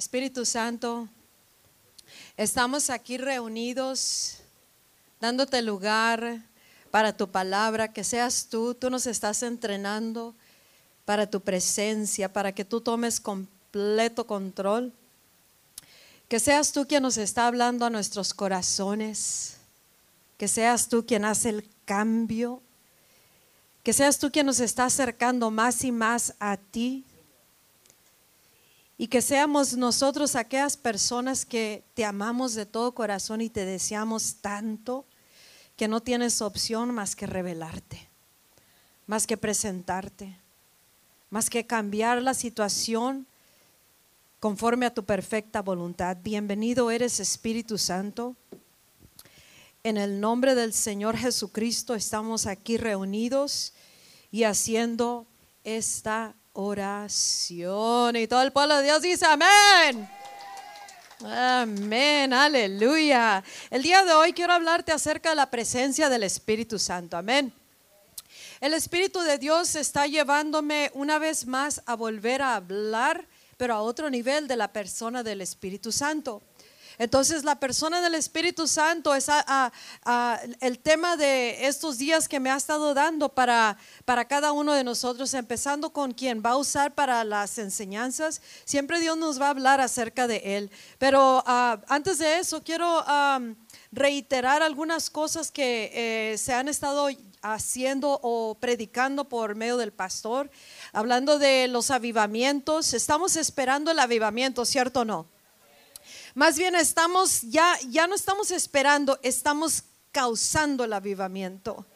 Espíritu Santo, estamos aquí reunidos dándote lugar para tu palabra, que seas tú, tú nos estás entrenando para tu presencia, para que tú tomes completo control. Que seas tú quien nos está hablando a nuestros corazones. Que seas tú quien hace el cambio. Que seas tú quien nos está acercando más y más a ti. Y que seamos nosotros aquellas personas que te amamos de todo corazón y te deseamos tanto que no tienes opción más que revelarte, más que presentarte, más que cambiar la situación conforme a tu perfecta voluntad. Bienvenido eres Espíritu Santo. En el nombre del Señor Jesucristo estamos aquí reunidos y haciendo esta oración. Y todo el pueblo de Dios dice amén. Amén, aleluya. El día de hoy quiero hablarte acerca de la presencia del Espíritu Santo. Amén. El Espíritu de Dios está llevándome una vez más a volver a hablar, pero a otro nivel de la persona del Espíritu Santo. Entonces la persona del Espíritu Santo es el tema de estos días que me ha estado dando para, para cada uno de nosotros, empezando con quien va a usar para las enseñanzas. Siempre Dios nos va a hablar acerca de Él. Pero ah, antes de eso, quiero reiterar algunas cosas que eh, se han estado haciendo o predicando por medio del pastor, hablando de los avivamientos. Estamos esperando el avivamiento, ¿cierto o no? Más bien estamos, ya, ya no estamos esperando, estamos causando el avivamiento.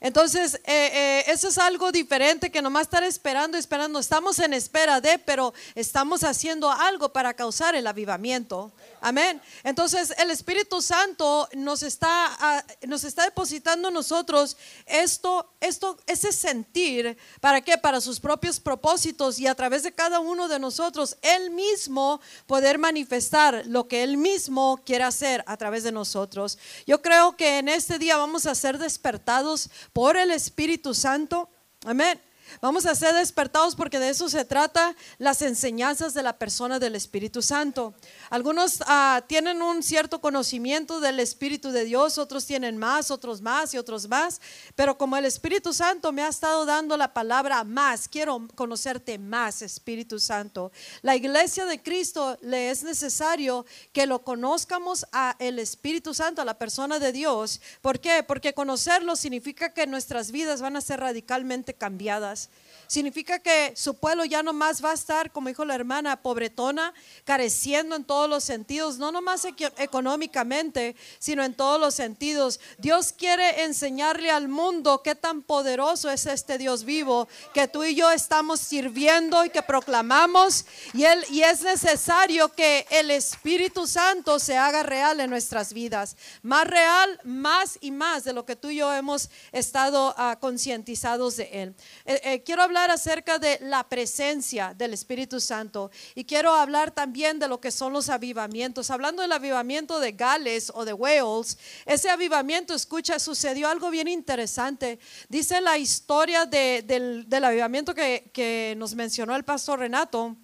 Entonces, eh, eh, eso es algo diferente que nomás estar esperando, esperando. Estamos en espera de, pero estamos haciendo algo para causar el avivamiento. Amén. Entonces el Espíritu Santo nos está, ah, nos está depositando nosotros esto, esto, ese sentir, ¿para qué? Para sus propios propósitos y a través de cada uno de nosotros, Él mismo poder manifestar lo que Él mismo quiere hacer a través de nosotros. Yo creo que en este día vamos a ser despertados por el Espíritu Santo. Amén. Vamos a ser despertados porque de eso se trata las enseñanzas de la persona del Espíritu Santo. Algunos ah, tienen un cierto conocimiento del Espíritu de Dios, otros tienen más, otros más y otros más. Pero como el Espíritu Santo me ha estado dando la palabra más, quiero conocerte más, Espíritu Santo. La iglesia de Cristo le es necesario que lo conozcamos a el Espíritu Santo, a la persona de Dios. ¿Por qué? Porque conocerlo significa que nuestras vidas van a ser radicalmente cambiadas cosas Significa que su pueblo ya no más va a estar, como dijo la hermana, pobretona, careciendo en todos los sentidos, no nomás económicamente, sino en todos los sentidos. Dios quiere enseñarle al mundo qué tan poderoso es este Dios vivo que tú y yo estamos sirviendo y que proclamamos. Y, él, y es necesario que el Espíritu Santo se haga real en nuestras vidas. Más real, más y más de lo que tú y yo hemos estado uh, concientizados de Él. Eh, eh, quiero hablar hablar acerca de la presencia del Espíritu Santo y quiero hablar también de lo que son los avivamientos. Hablando del avivamiento de Gales o de Wales, ese avivamiento, escucha, sucedió algo bien interesante. Dice la historia del, avivamiento que, que nos mencionó el pastor Renato.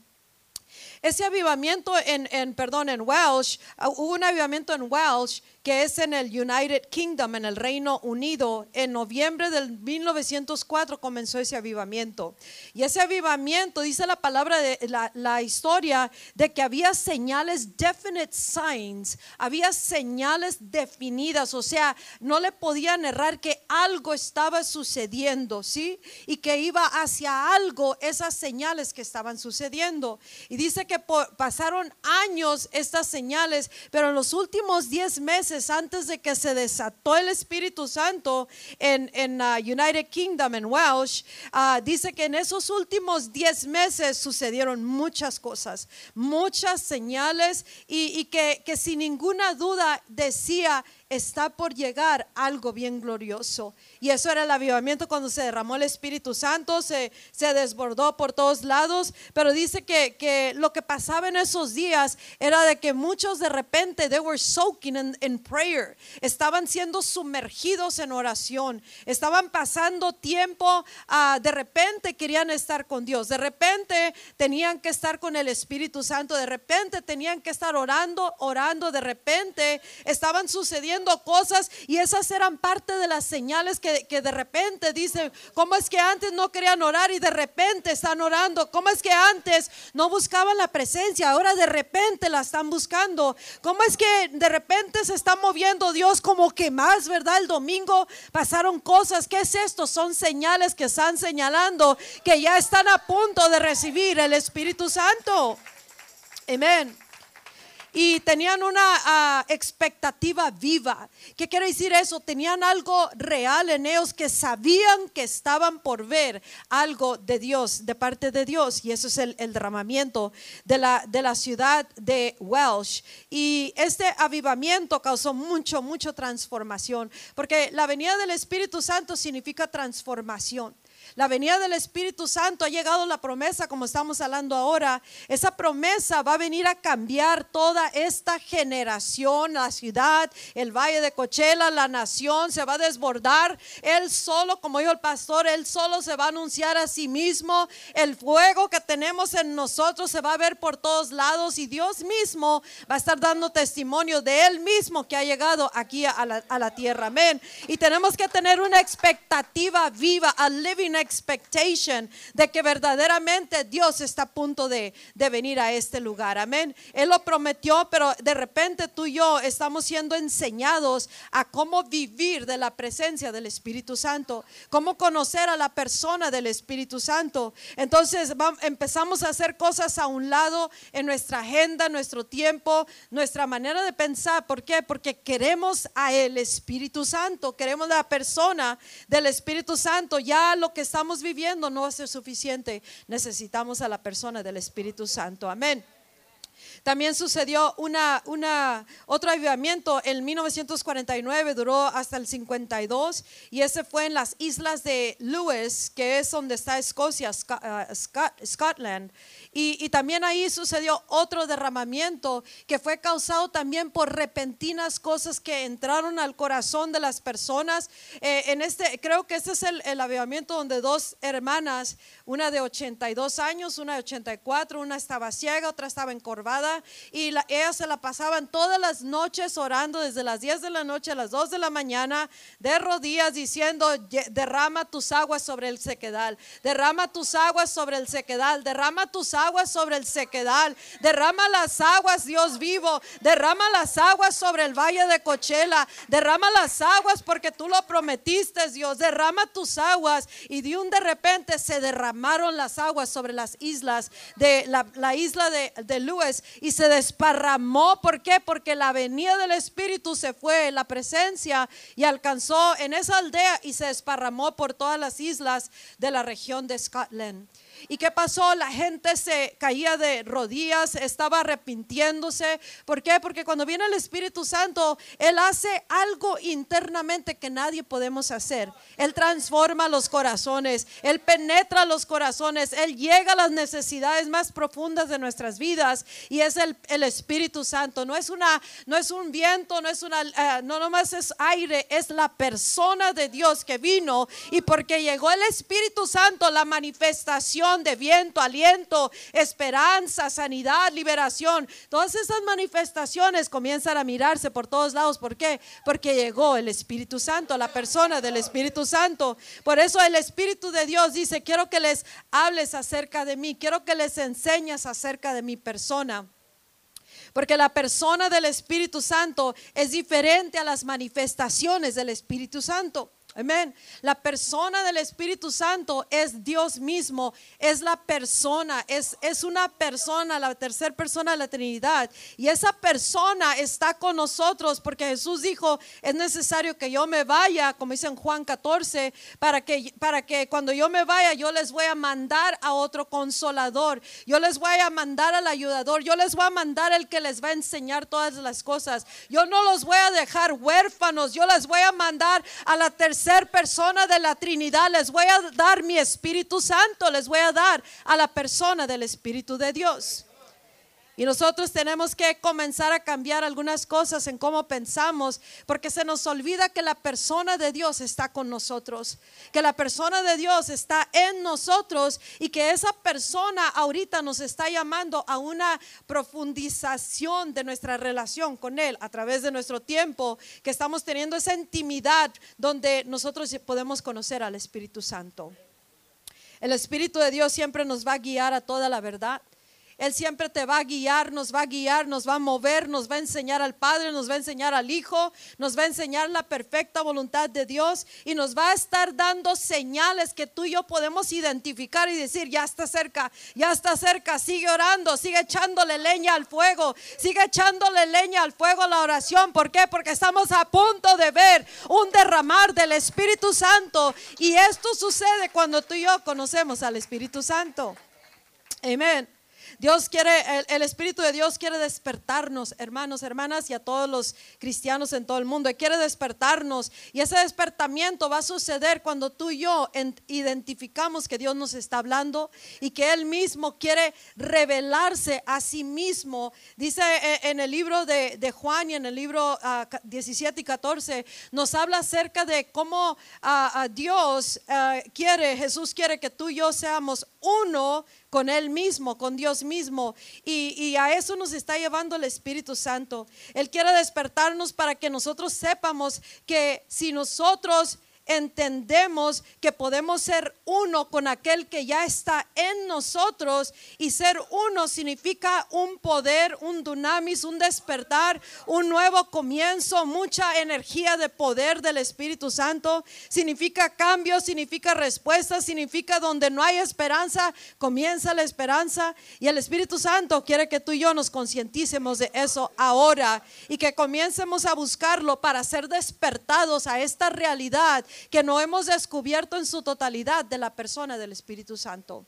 Ese avivamiento en, en, perdón, en Welsh, hubo un avivamiento en Welsh que es en el United Kingdom, en el Reino Unido. En noviembre del 1904 comenzó ese avivamiento. Y ese avivamiento, dice la palabra de la, historia, de que había señales, definite signs, había señales definidas, o sea, no le podían errar que algo estaba sucediendo, ¿sí? Y que iba hacia algo esas señales que estaban sucediendo. Y dice que pasaron años estas señales, pero en los últimos 10 meses, antes de que se desató el Espíritu Santo en, en uh, United Kingdom, en Welsh, uh, dice que en esos últimos 10 meses sucedieron muchas cosas, muchas señales y, que, que sin ninguna duda decía está por llegar algo bien glorioso. Y eso era el avivamiento cuando se derramó el Espíritu Santo, se, se desbordó por todos lados. Pero dice que, que, lo que pasaba en esos días era de que muchos de repente, they were soaking in, prayer, estaban siendo sumergidos en oración, estaban pasando tiempo, uh, de repente querían estar con Dios, de repente tenían que estar con el Espíritu Santo, de repente tenían que estar orando, orando, de repente estaban sucediendo cosas y esas eran parte de las señales que, que de repente dicen, ¿cómo es que antes no querían orar y de repente están orando? ¿Cómo es que antes no buscaban la presencia, ahora de repente la están buscando? ¿Cómo es que de repente se está moviendo Dios como que más, verdad? El domingo pasaron cosas, ¿qué es esto? Son señales que están señalando que ya están a punto de recibir el Espíritu Santo. Amén y tenían una ah, expectativa viva. ¿Qué quiere decir eso? Tenían algo real en ellos que sabían que estaban por ver algo de Dios, de parte de Dios. Y eso es el, derramamiento de la, de la ciudad de Welsh. Y este avivamiento causó mucho, mucho transformación, porque la venida del Espíritu Santo significa transformación. La venida del Espíritu Santo ha llegado la promesa, como estamos hablando ahora. Esa promesa va a venir a cambiar toda esta generación, la ciudad, el valle de Cochela, la nación, se va a desbordar. Él solo, como dijo el pastor, él solo se va a anunciar a sí mismo. El fuego que tenemos en nosotros se va a ver por todos lados y Dios mismo va a estar dando testimonio de él mismo que ha llegado aquí a la, a la tierra. Amén. Y tenemos que tener una expectativa viva, a living expectation de que verdaderamente Dios está a punto de, de venir a este lugar. Amén. Él lo prometió, pero de repente tú y yo estamos siendo enseñados a cómo vivir de la presencia del Espíritu Santo, cómo conocer a la persona del Espíritu Santo. Entonces empezamos a hacer cosas a un lado en nuestra agenda, nuestro tiempo, nuestra manera de pensar. ¿Por qué? Porque queremos a el Espíritu Santo, queremos la persona del Espíritu Santo. Ya lo que estamos viviendo no va a ser suficiente. Necesitamos a la persona del Espíritu Santo. Amén. También sucedió una, una, otro avivamiento en 1949, duró hasta el 52 y ese fue en las islas de Lewis, que es donde está Escocia, uh, Scotland. Y, también ahí sucedió otro derramamiento que fue causado también por repentinas cosas que entraron al corazón de las personas. Eh, en este, creo que este es el, el avivamiento donde dos hermanas, una de 82 años, una de 84, una estaba ciega, otra estaba encorvada y la, ellas se la pasaban todas las noches orando desde las 10 de la noche a las 2 de la mañana de rodillas diciendo, derrama tus aguas sobre el sequedal, derrama tus aguas sobre el sequedal, derrama tus aguas sobre el sequedal, derrama las aguas, Dios vivo, derrama las aguas sobre el valle de Cochela, derrama las aguas porque tú lo prometiste, Dios, derrama tus aguas. Y de un de repente se derramaron las aguas sobre las islas de la, isla de, de y se desparramó. ¿Por qué? Porque la venida del Espíritu se fue, la presencia y alcanzó en esa aldea y se desparramó por todas las islas de la región de Scotland. ¿Y qué pasó? La gente se caía de rodillas, estaba arrepintiéndose. ¿Por qué? Porque cuando viene el Espíritu Santo, Él hace algo internamente que nadie podemos hacer. Él transforma los corazones, Él penetra los corazones, Él llega a las necesidades más profundas de nuestras vidas y es el, Espíritu Santo. No es, una, no es un viento, no es una, uh, no nomás es aire, es la persona de Dios que vino y porque llegó el Espíritu Santo, la manifestación de viento, aliento, esperanza, sanidad, liberación. Todas esas manifestaciones comienzan a mirarse por todos lados. ¿Por qué? Porque llegó el Espíritu Santo, la persona del Espíritu Santo. Por eso el Espíritu de Dios dice, quiero que les hables acerca de mí, quiero que les enseñes acerca de mi persona. Porque la persona del Espíritu Santo es diferente a las manifestaciones del Espíritu Santo. Amén. La persona del Espíritu Santo es Dios mismo, es la persona, es, es una persona, la tercera persona de la Trinidad. Y esa persona está con nosotros porque Jesús dijo, es necesario que yo me vaya, como dice en Juan 14, para que, para que cuando yo me vaya yo les voy a mandar a otro consolador, yo les voy a mandar al ayudador, yo les voy a mandar el que les va a enseñar todas las cosas. Yo no los voy a dejar huérfanos, yo les voy a mandar a la tercera ser persona de la Trinidad, les voy a dar mi Espíritu Santo, les voy a dar a la persona del Espíritu de Dios. Y nosotros tenemos que comenzar a cambiar algunas cosas en cómo pensamos, porque se nos olvida que la persona de Dios está con nosotros, que la persona de Dios está en nosotros y que esa persona ahorita nos está llamando a una profundización de nuestra relación con Él a través de nuestro tiempo, que estamos teniendo esa intimidad donde nosotros podemos conocer al Espíritu Santo. El Espíritu de Dios siempre nos va a guiar a toda la verdad. Él siempre te va a guiar, nos va a guiar, nos va a mover, nos va a enseñar al Padre, nos va a enseñar al Hijo, nos va a enseñar la perfecta voluntad de Dios y nos va a estar dando señales que tú y yo podemos identificar y decir, ya está cerca, ya está cerca, sigue orando, sigue echándole leña al fuego, sigue echándole leña al fuego a la oración. ¿Por qué? Porque estamos a punto de ver un derramar del Espíritu Santo y esto sucede cuando tú y yo conocemos al Espíritu Santo. Amén. Dios quiere, el, Espíritu de Dios quiere despertarnos, hermanos, hermanas, y a todos los cristianos en todo el mundo. quiere despertarnos. Y ese despertamiento va a suceder cuando tú y yo identificamos que Dios nos está hablando y que Él mismo quiere revelarse a sí mismo. Dice eh, en el libro de, Juan y en el libro 17 ah, y 14, nos habla acerca de cómo ah, ah, Dios quiere, Jesús quiere que tú y yo seamos uno con Él mismo, con Dios mismo. Y, y, a eso nos está llevando el Espíritu Santo. Él quiere despertarnos para que nosotros sepamos que si nosotros entendemos que podemos ser uno con aquel que ya está en nosotros y ser uno significa un poder, un dunamis, un despertar, un nuevo comienzo, mucha energía de poder del Espíritu Santo, significa cambio, significa respuesta, significa donde no hay esperanza, comienza la esperanza. Y el Espíritu Santo quiere que tú y yo nos concienticemos de eso ahora y que comiencemos a buscarlo para ser despertados a esta realidad que no hemos descubierto en su totalidad de la persona del Espíritu Santo.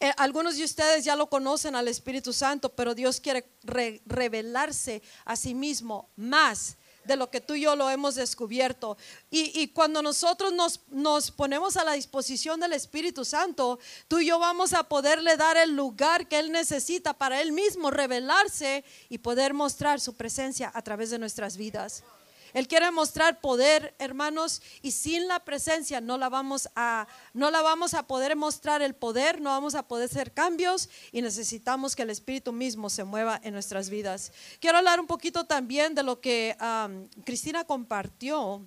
Eh, algunos de ustedes ya lo conocen al Espíritu Santo, pero Dios quiere revelarse a sí mismo más de lo que tú y yo lo hemos descubierto. Y, cuando nosotros nos, nos ponemos a la disposición del Espíritu Santo, tú y yo vamos a poderle dar el lugar que Él necesita para Él mismo revelarse y poder mostrar su presencia a través de nuestras vidas. Él quiere mostrar poder, hermanos, y sin la presencia no la vamos a no la vamos a poder mostrar el poder, no vamos a poder hacer cambios y necesitamos que el Espíritu mismo se mueva en nuestras vidas. Quiero hablar un poquito también de lo que Cristina compartió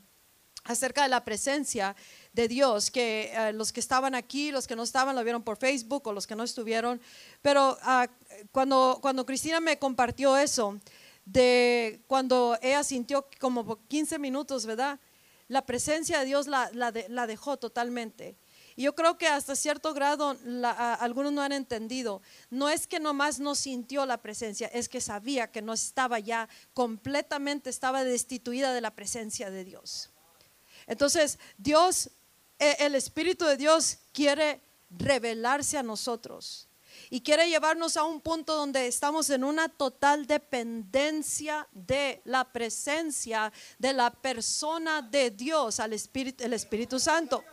acerca de la presencia de Dios, que eh, los que estaban aquí, los que no estaban, lo vieron por Facebook o los que no estuvieron, pero ah, cuando, cuando Cristina me compartió eso, de cuando ella sintió como 15 minutos, ¿verdad? La presencia de Dios la, la, dejó totalmente. Y yo creo que hasta cierto grado algunos no han entendido. No es que nomás no sintió la presencia, es que sabía que no estaba ya completamente, estaba destituida de la presencia de Dios. Entonces, Dios, e, el Espíritu de Dios quiere revelarse a nosotros y quiere llevarnos a un punto donde estamos en una total dependencia de la presencia de la persona de Dios, al Espíritu, el Espíritu Santo.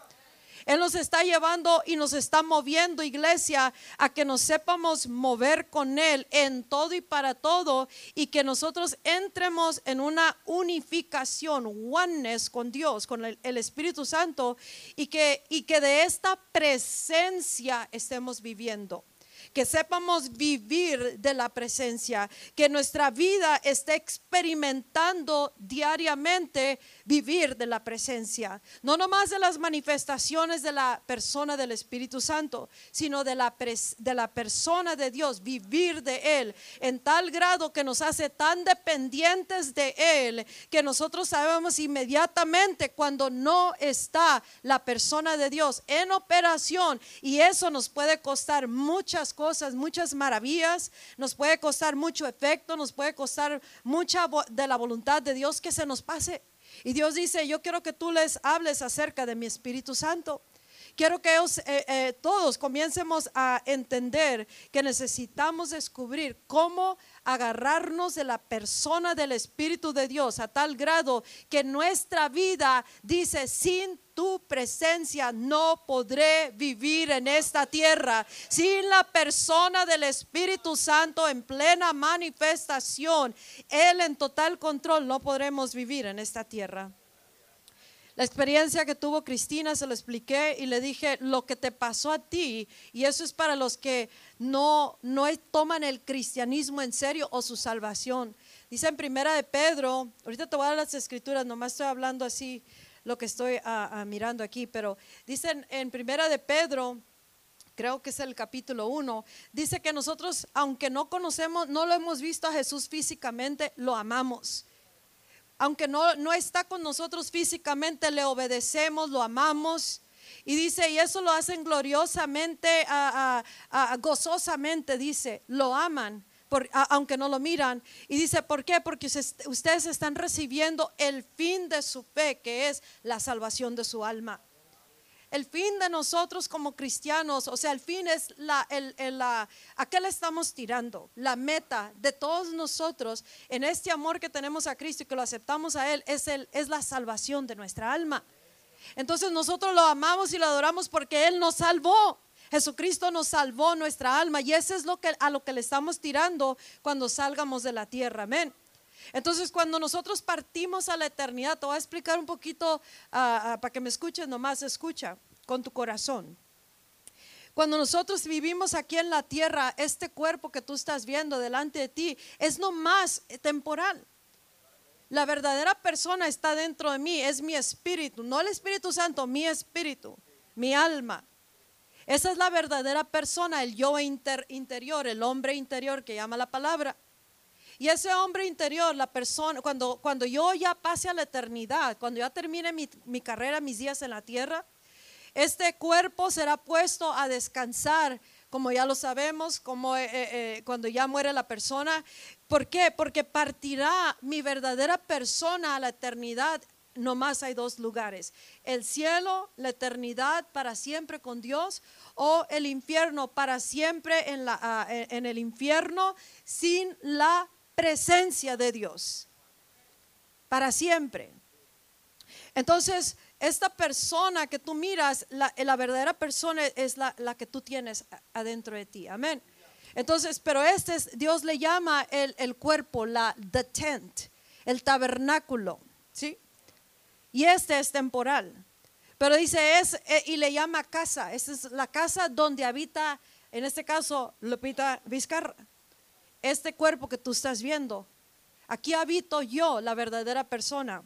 Él nos está llevando y nos está moviendo, iglesia, a que nos sepamos mover con Él en todo y para todo y que nosotros entremos en una unificación, oneness con Dios, con el, el Espíritu Santo y que, y que de esta presencia estemos viviendo que sepamos vivir de la presencia, que nuestra vida esté experimentando diariamente vivir de la presencia, no nomás de las manifestaciones de la persona del Espíritu Santo, sino de la, de la persona de Dios, vivir de Él en tal grado que nos hace tan dependientes de Él que nosotros sabemos inmediatamente cuando no está la persona de Dios en operación y eso nos puede costar muchas cosas, muchas maravillas, nos puede costar mucho efecto, nos puede costar mucha de la voluntad de Dios que se nos pase. Y Dios dice, yo quiero que tú les hables acerca de mi Espíritu Santo. Quiero que ellos, eh, eh, todos comiencemos a entender que necesitamos descubrir cómo agarrarnos de la persona del Espíritu de Dios a tal grado que nuestra vida dice, sin tu presencia no podré vivir en esta tierra. Sin la persona del Espíritu Santo en plena manifestación, Él en total control, no podremos vivir en esta tierra. La experiencia que tuvo Cristina se lo expliqué y le dije lo que te pasó a ti y eso es para los que no no toman el cristianismo en serio o su salvación. Dice en Primera de Pedro, ahorita te voy a dar las escrituras, nomás estoy hablando así lo que estoy mirando aquí, pero dicen en Primera de Pedro creo que es el capítulo 1, dice que nosotros, aunque no conocemos, no lo hemos visto a Jesús físicamente, lo amamos aunque no, no está con nosotros físicamente, le obedecemos, lo amamos. Y dice, y eso lo hacen gloriosamente, gozosamente, dice, lo aman, aunque no lo miran. Y dice, ¿por qué? Porque ustedes están recibiendo el fin de su fe, que es la salvación de su alma. El fin de nosotros como cristianos, o sea, el fin es la, el, la, a qué le estamos tirando. La meta de todos nosotros en este amor que tenemos a Cristo y que lo aceptamos a Él es, el, es la salvación de nuestra alma. Entonces nosotros lo amamos y lo adoramos porque Él nos salvó. Jesucristo nos salvó nuestra alma y ese es lo que, a lo que le estamos tirando cuando salgamos de la tierra. Amén. Entonces, cuando nosotros partimos a la eternidad, te voy a explicar un poquito ah, ah, para que me escuchen, nomás escucha con tu corazón. Cuando nosotros vivimos aquí en la tierra, este cuerpo que tú estás viendo delante de ti es nomás temporal. La verdadera persona está dentro de mí, es mi espíritu, no el Espíritu Santo, mi espíritu, mi alma. Esa es la verdadera persona, el yo interior, el hombre interior que llama la palabra. Y ese hombre interior, la persona, cuando, cuando yo ya pase a la eternidad, cuando ya termine mi, carrera, mis días en la tierra, este cuerpo será puesto a descansar, como ya lo sabemos, como eh, eh, eh, cuando ya muere la persona. ¿Por qué? Porque partirá mi verdadera persona a la eternidad. No más hay dos lugares, el cielo, la eternidad para siempre con Dios, o el infierno para siempre en, la, ah, en el infierno sin la presencia de Dios para siempre. Entonces, esta persona que tú miras, la, verdadera persona es la, que tú tienes adentro de ti. Amén. Entonces, pero este es, Dios le llama el, el cuerpo, la the tent, el tabernáculo, ¿sí? Y este es temporal. Pero dice es eh, y le llama casa. Esta es la casa donde habita, en este caso, Lupita Vizcarra este cuerpo que tú estás viendo. Aquí habito yo, la verdadera persona.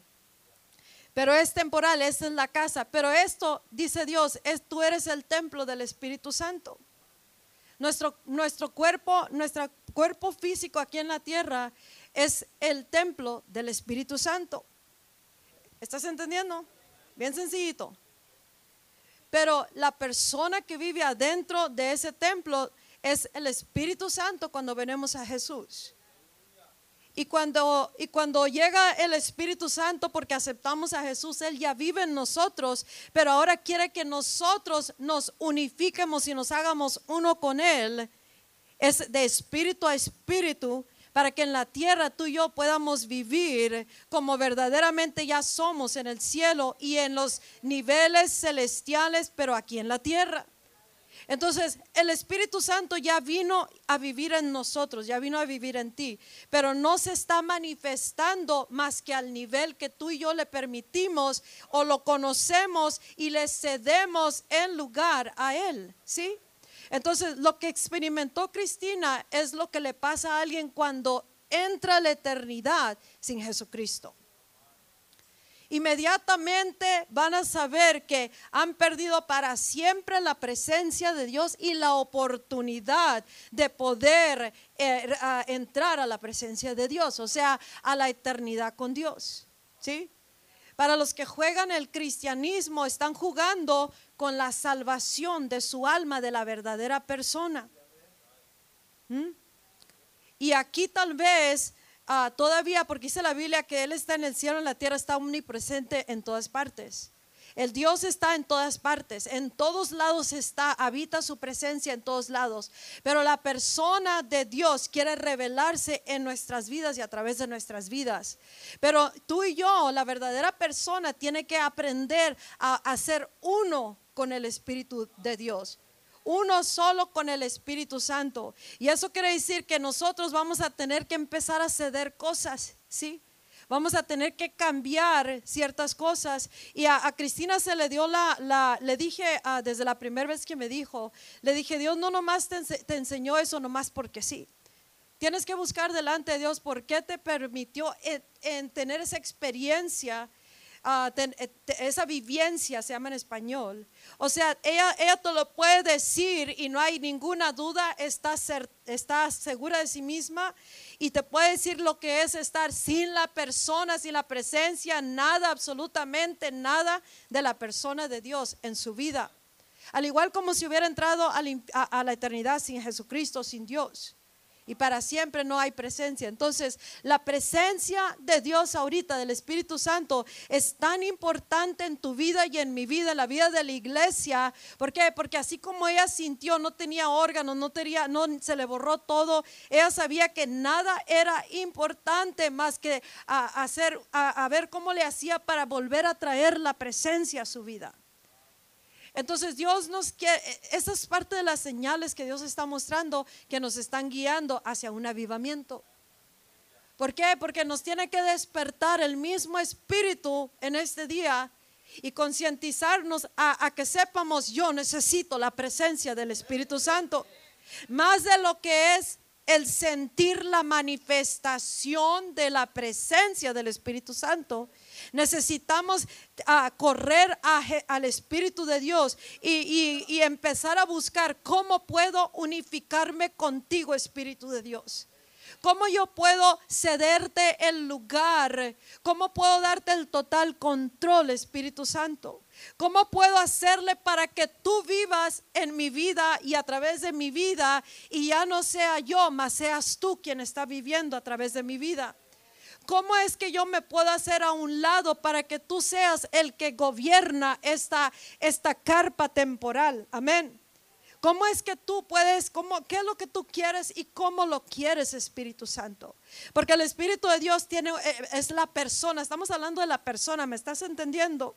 Pero es temporal, esta es la casa. Pero esto, dice Dios, es, tú eres el templo del Espíritu Santo. Nuestro, nuestro cuerpo, nuestro cuerpo físico aquí en la tierra es el templo del Espíritu Santo. ¿Estás entendiendo? Bien sencillito. Pero la persona que vive adentro de ese templo es el Espíritu Santo cuando venimos a Jesús. Y cuando, y cuando llega el Espíritu Santo porque aceptamos a Jesús, Él ya vive en nosotros, pero ahora quiere que nosotros nos unifiquemos y nos hagamos uno con Él. Es de espíritu a espíritu para que en la tierra tú y yo podamos vivir como verdaderamente ya somos en el cielo y en los niveles celestiales, pero aquí en la tierra. Entonces, el Espíritu Santo ya vino a vivir en nosotros, ya vino a vivir en ti, pero no se está manifestando más que al nivel que tú y yo le permitimos o lo conocemos y le cedemos en lugar a Él, ¿sí? Entonces, lo que experimentó Cristina es lo que le pasa a alguien cuando entra a la eternidad sin Jesucristo. Inmediatamente van a saber que han perdido para siempre la presencia de Dios y la oportunidad de poder eh, entrar a la presencia de Dios, o sea, a la eternidad con Dios. ¿Sí? Para los que juegan el cristianismo, están jugando con la salvación de su alma, de la verdadera persona. ¿Mm? Y aquí tal vez ah, todavía, porque dice la Biblia que Él está en el cielo, en la tierra, está omnipresente en todas partes. El Dios está en todas partes, en todos lados está, habita su presencia en todos lados. Pero la persona de Dios quiere revelarse en nuestras vidas y a través de nuestras vidas. Pero tú y yo, la verdadera persona, tiene que aprender a, a ser uno con el Espíritu de Dios uno solo con el Espíritu Santo. Y eso quiere decir que nosotros vamos a tener que empezar a ceder cosas, ¿sí? Vamos a tener que cambiar ciertas cosas. Y a, Cristina se le dio la, le dije ah, desde la primera vez que me dijo, le dije, Dios no nomás te, enseñó eso, nomás porque sí. Tienes que buscar delante de Dios por qué te permitió en tener esa experiencia Ah, eh, esa vivencia se llama en español. O sea, ella, ella te lo puede decir y no hay ninguna duda, está, está segura de sí misma y te puede decir lo que es estar sin la persona, sin la presencia, nada, absolutamente nada de la persona de Dios en su vida. Al igual como si hubiera entrado a la eternidad sin Jesucristo, sin Dios y para siempre no hay presencia. Entonces, la presencia de Dios ahorita, del Espíritu Santo, es tan importante en tu vida y en mi vida, en la vida de la iglesia. ¿Por qué? Porque así como ella sintió, no tenía órganos, no tenía, no se le borró todo, ella sabía que nada era importante más que hacer, a ver cómo le hacía para volver a traer la presencia a su vida. Entonces Dios nos quiere, esa es parte de las señales que Dios está mostrando que nos están guiando hacia un avivamiento. ¿Por qué? Porque nos tiene que despertar el mismo espíritu en este día y concientizarnos a, que sepamos, yo necesito la presencia del Espíritu Santo. Más de lo que es el sentir la manifestación de la presencia del Espíritu Santo. Necesitamos ah, correr al Espíritu de Dios y, y empezar a buscar cómo puedo unificarme contigo, Espíritu de Dios. ¿Cómo yo puedo cederte el lugar? ¿Cómo puedo darte el total control, Espíritu Santo? ¿Cómo puedo hacerle para que tú vivas en mi vida y a través de mi vida y ya no sea yo, mas seas tú quien está viviendo a través de mi vida? ¿Cómo es que yo me puedo hacer a un lado para que tú seas el que gobierna esta, esta carpa temporal? Amén. ¿Cómo es que tú puedes, cómo, qué es lo que tú quieres y cómo lo quieres, Espíritu Santo? Porque el Espíritu de Dios tiene, eh, es la persona, estamos hablando de la persona, ¿me estás entendiendo?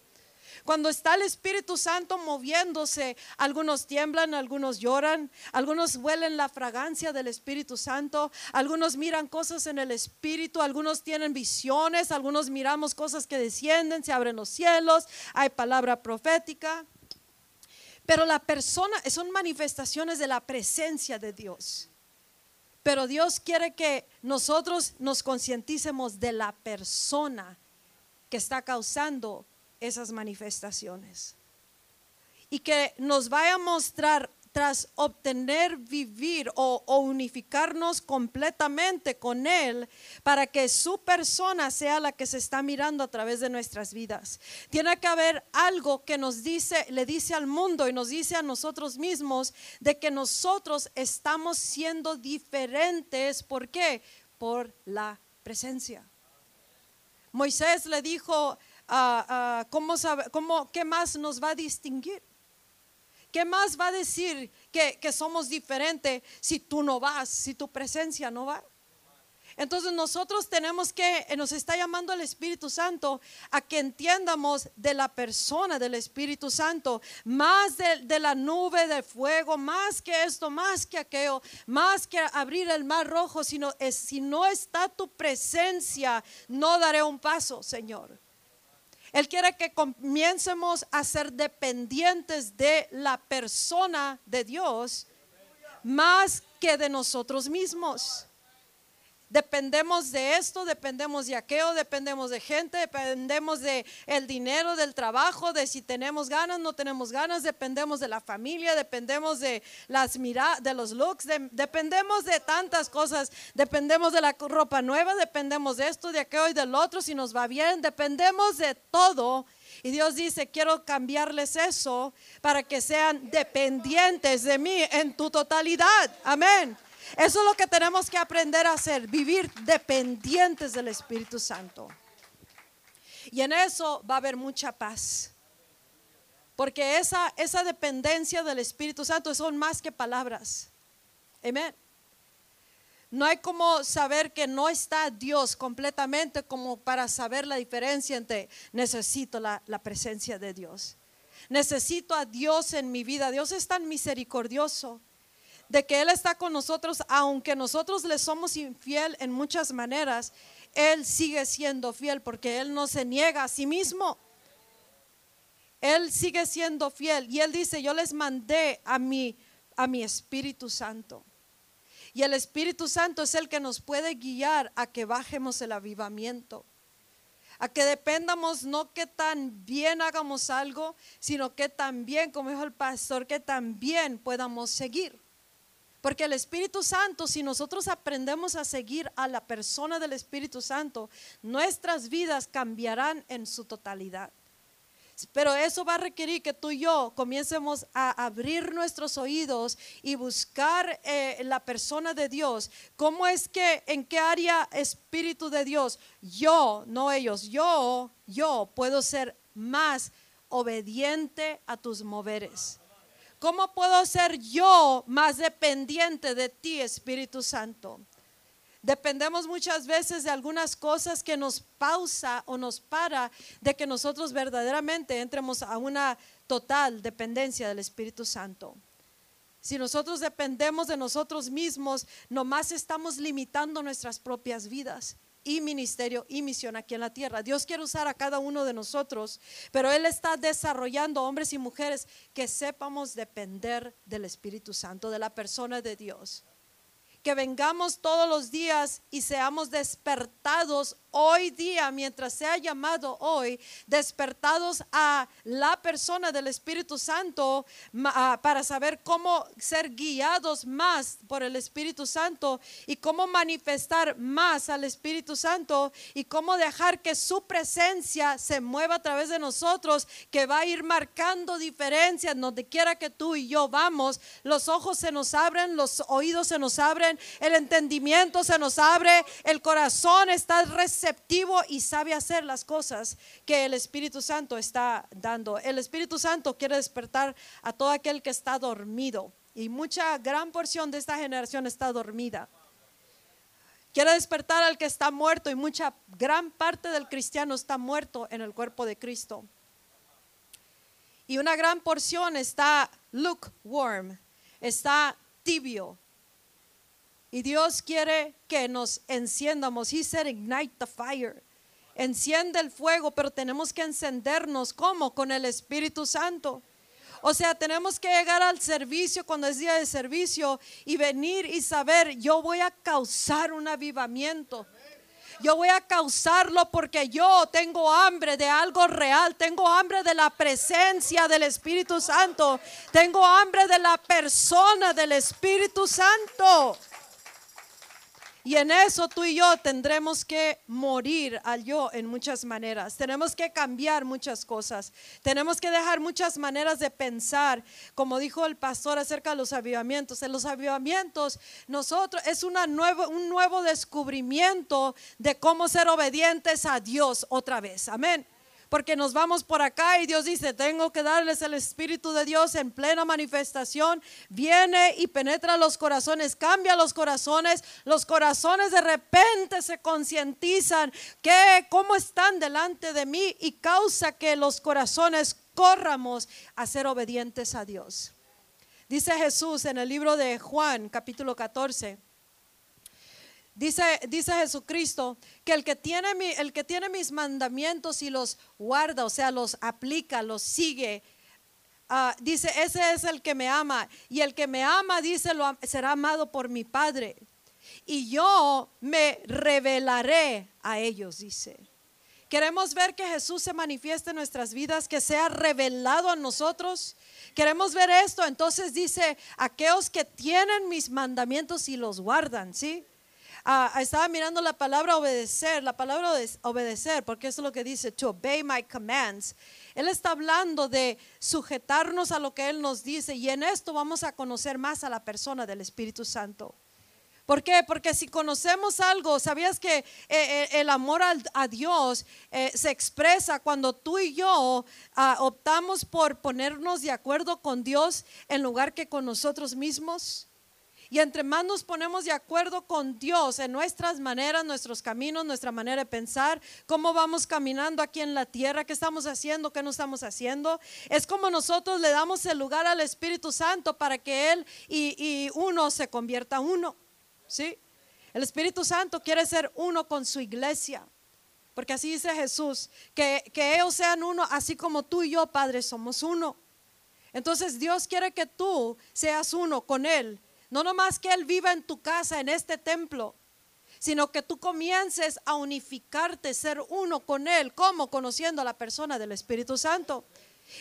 Cuando está el Espíritu Santo moviéndose, algunos tiemblan, algunos lloran, algunos huelen la fragancia del Espíritu Santo, algunos miran cosas en el Espíritu, algunos tienen visiones, algunos miramos cosas que descienden, se abren los cielos, hay palabra profética. Pero la persona son manifestaciones de la presencia de Dios. Pero Dios quiere que nosotros nos concienticemos de la persona que está causando esas manifestaciones. Y que nos vaya a mostrar tras obtener vivir o, unificarnos completamente con Él para que su persona sea la que se está mirando a través de nuestras vidas. Tiene que haber algo que nos dice, le dice al mundo y nos dice a nosotros mismos de que nosotros estamos siendo diferentes. ¿Por qué? Por la presencia. Moisés le dijo ¿cómo sabe, cómo, ¿qué más nos va a distinguir? ¿Qué más va a decir que, que somos diferentes si tú no vas, si tu presencia no va? Entonces nosotros tenemos que, nos está llamando el Espíritu Santo a que entiendamos de la persona del Espíritu Santo, más de, la nube de fuego, más que esto, más que aquello, más que abrir el mar rojo, sino si no está tu presencia, no daré un paso, Señor. Él quiere que comiencemos a ser dependientes de la persona de Dios más que de nosotros mismos. Dependemos de esto, dependemos de aquello, dependemos de gente, dependemos de el dinero, del trabajo, de si tenemos ganas, no tenemos ganas, dependemos de la familia, dependemos de las miradas, de los looks, dependemos de tantas cosas, dependemos de la ropa nueva, dependemos de esto, de aquello y del otro, si nos va bien, dependemos de todo. Y Dios dice, quiero cambiarles eso para que sean dependientes de mí en tu totalidad. Amén. Eso es lo que tenemos que aprender a hacer, vivir dependientes del Espíritu Santo. Y en eso va a haber mucha paz. Porque esa, esa dependencia del Espíritu Santo son más que palabras. Amén. No hay como saber que no está Dios completamente como para saber la diferencia entre necesito la, la presencia de Dios. Necesito a Dios en mi vida. Dios es tan misericordioso de que Él está con nosotros, aunque nosotros le somos infiel en muchas maneras, Él sigue siendo fiel porque Él no se niega a sí mismo. Él sigue siendo fiel y Él dice, yo les mandé a mi, a mi Espíritu Santo. Y el Espíritu Santo es el que nos puede guiar a que bajemos el avivamiento. A que dependamos no que tan bien hagamos algo, sino que también, como dijo el pastor, que también podamos seguir. Porque el Espíritu Santo, si nosotros aprendemos a seguir a la persona del Espíritu Santo, nuestras vidas cambiarán en su totalidad. Pero eso va a requerir que tú y yo comencemos a abrir nuestros oídos y buscar eh, la persona de Dios. ¿Cómo es que, en qué área Espíritu de Dios? Yo, no ellos, yo, yo puedo ser más obediente a tus moveres. ¿Cómo puedo ser yo más dependiente de ti, Espíritu Santo? Dependemos muchas veces de algunas cosas que nos pausa o nos para de que nosotros verdaderamente entremos a una total dependencia del Espíritu Santo. Si nosotros dependemos de nosotros mismos, nomás estamos limitando nuestras propias vidas y ministerio y misión aquí en la tierra. Dios quiere usar a cada uno de nosotros, pero Él está desarrollando hombres y mujeres que sepamos depender del Espíritu Santo, de la persona de Dios que vengamos todos los días y seamos despertados hoy día, mientras sea llamado hoy, despertados a la persona del Espíritu Santo para saber cómo ser guiados más por el Espíritu Santo y cómo manifestar más al Espíritu Santo y cómo dejar que su presencia se mueva a través de nosotros, que va a ir marcando diferencias donde quiera que tú y yo vamos. Los ojos se nos abren, los oídos se nos abren el entendimiento se nos abre, el corazón está receptivo y sabe hacer las cosas que el Espíritu Santo está dando. El Espíritu Santo quiere despertar a todo aquel que está dormido y mucha gran porción de esta generación está dormida. Quiere despertar al que está muerto y mucha gran parte del cristiano está muerto en el cuerpo de Cristo. Y una gran porción está lukewarm, está tibio, y Dios quiere que nos enciendamos. He said, ignite the fire. Enciende el fuego, pero tenemos que encendernos. ¿Cómo? Con el Espíritu Santo. O sea, tenemos que llegar al servicio cuando es día de servicio y venir y saber, yo voy a causar un avivamiento. Yo voy a causarlo porque yo tengo hambre de algo real, tengo hambre de la presencia del Espíritu Santo, tengo hambre de la persona del Espíritu Santo. Y en eso tú y yo tendremos que morir al yo en muchas maneras. Tenemos que cambiar muchas cosas. Tenemos que dejar muchas maneras de pensar. Como dijo el pastor acerca de los avivamientos. En los avivamientos, nosotros es una nuevo, un nuevo descubrimiento de cómo ser obedientes a Dios otra vez. Amén porque nos vamos por acá y Dios dice, tengo que darles el Espíritu de Dios en plena manifestación. Viene y penetra los corazones, cambia los corazones. Los corazones de repente se concientizan que cómo están delante de mí y causa que los corazones corramos a ser obedientes a Dios. Dice Jesús en el libro de Juan, capítulo 14. Dice, dice Jesucristo que el que, tiene mi, el que tiene mis mandamientos y los guarda, o sea, los aplica, los sigue, ah, dice, ese es el que me ama. Y el que me ama, dice, lo, será amado por mi Padre. Y yo me revelaré a ellos, dice. Queremos ver que Jesús se manifieste en nuestras vidas, que sea revelado a nosotros. Queremos ver esto. Entonces dice, aquellos que tienen mis mandamientos y los guardan, ¿sí? Ah, estaba mirando la palabra obedecer, la palabra obe- obedecer, porque eso es lo que dice, to obey my commands. Él está hablando de sujetarnos a lo que Él nos dice y en esto vamos a conocer más a la persona del Espíritu Santo. ¿Por qué? Porque si conocemos algo, ¿sabías que eh, eh, el amor a, Dios eh, se expresa cuando tú y yo ah, optamos por ponernos de acuerdo con Dios en lugar que con nosotros mismos? Y entre más nos ponemos de acuerdo con Dios en nuestras maneras, nuestros caminos, nuestra manera de pensar, cómo vamos caminando aquí en la tierra, qué estamos haciendo, qué no estamos haciendo, es como nosotros le damos el lugar al Espíritu Santo para que Él y, y uno se convierta uno. ¿Sí? El Espíritu Santo quiere ser uno con su iglesia. Porque así dice Jesús, que, que ellos sean uno, así como tú y yo, Padre, somos uno. Entonces Dios quiere que tú seas uno con Él. No nomás que Él viva en tu casa, en este templo, sino que tú comiences a unificarte, ser uno con Él. ¿Cómo? Conociendo a la persona del Espíritu Santo.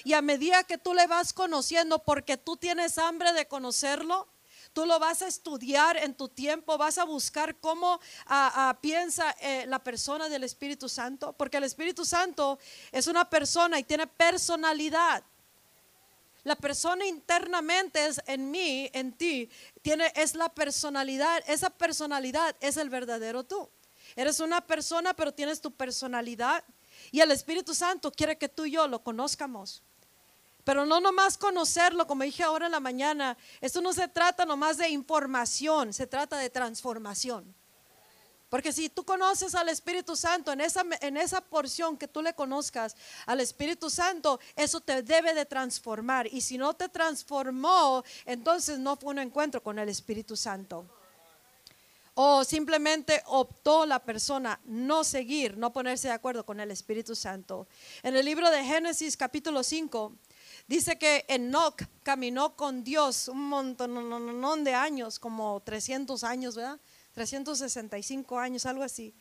Y a medida que tú le vas conociendo, porque tú tienes hambre de conocerlo, tú lo vas a estudiar en tu tiempo, vas a buscar cómo ah, ah, piensa eh, la persona del Espíritu Santo, porque el Espíritu Santo es una persona y tiene personalidad. La persona internamente es en mí, en ti, tiene es la personalidad, esa personalidad es el verdadero tú. Eres una persona, pero tienes tu personalidad y el Espíritu Santo quiere que tú y yo lo conozcamos. Pero no nomás conocerlo, como dije ahora en la mañana, esto no se trata nomás de información, se trata de transformación. Porque si tú conoces al Espíritu Santo, en esa, en esa porción que tú le conozcas al Espíritu Santo, eso te debe de transformar. Y si no te transformó, entonces no fue un encuentro con el Espíritu Santo. O simplemente optó la persona no seguir, no ponerse de acuerdo con el Espíritu Santo. En el libro de Génesis capítulo 5 dice que Enoch caminó con Dios un montón de años, como 300 años, ¿verdad? 365 años, algo así.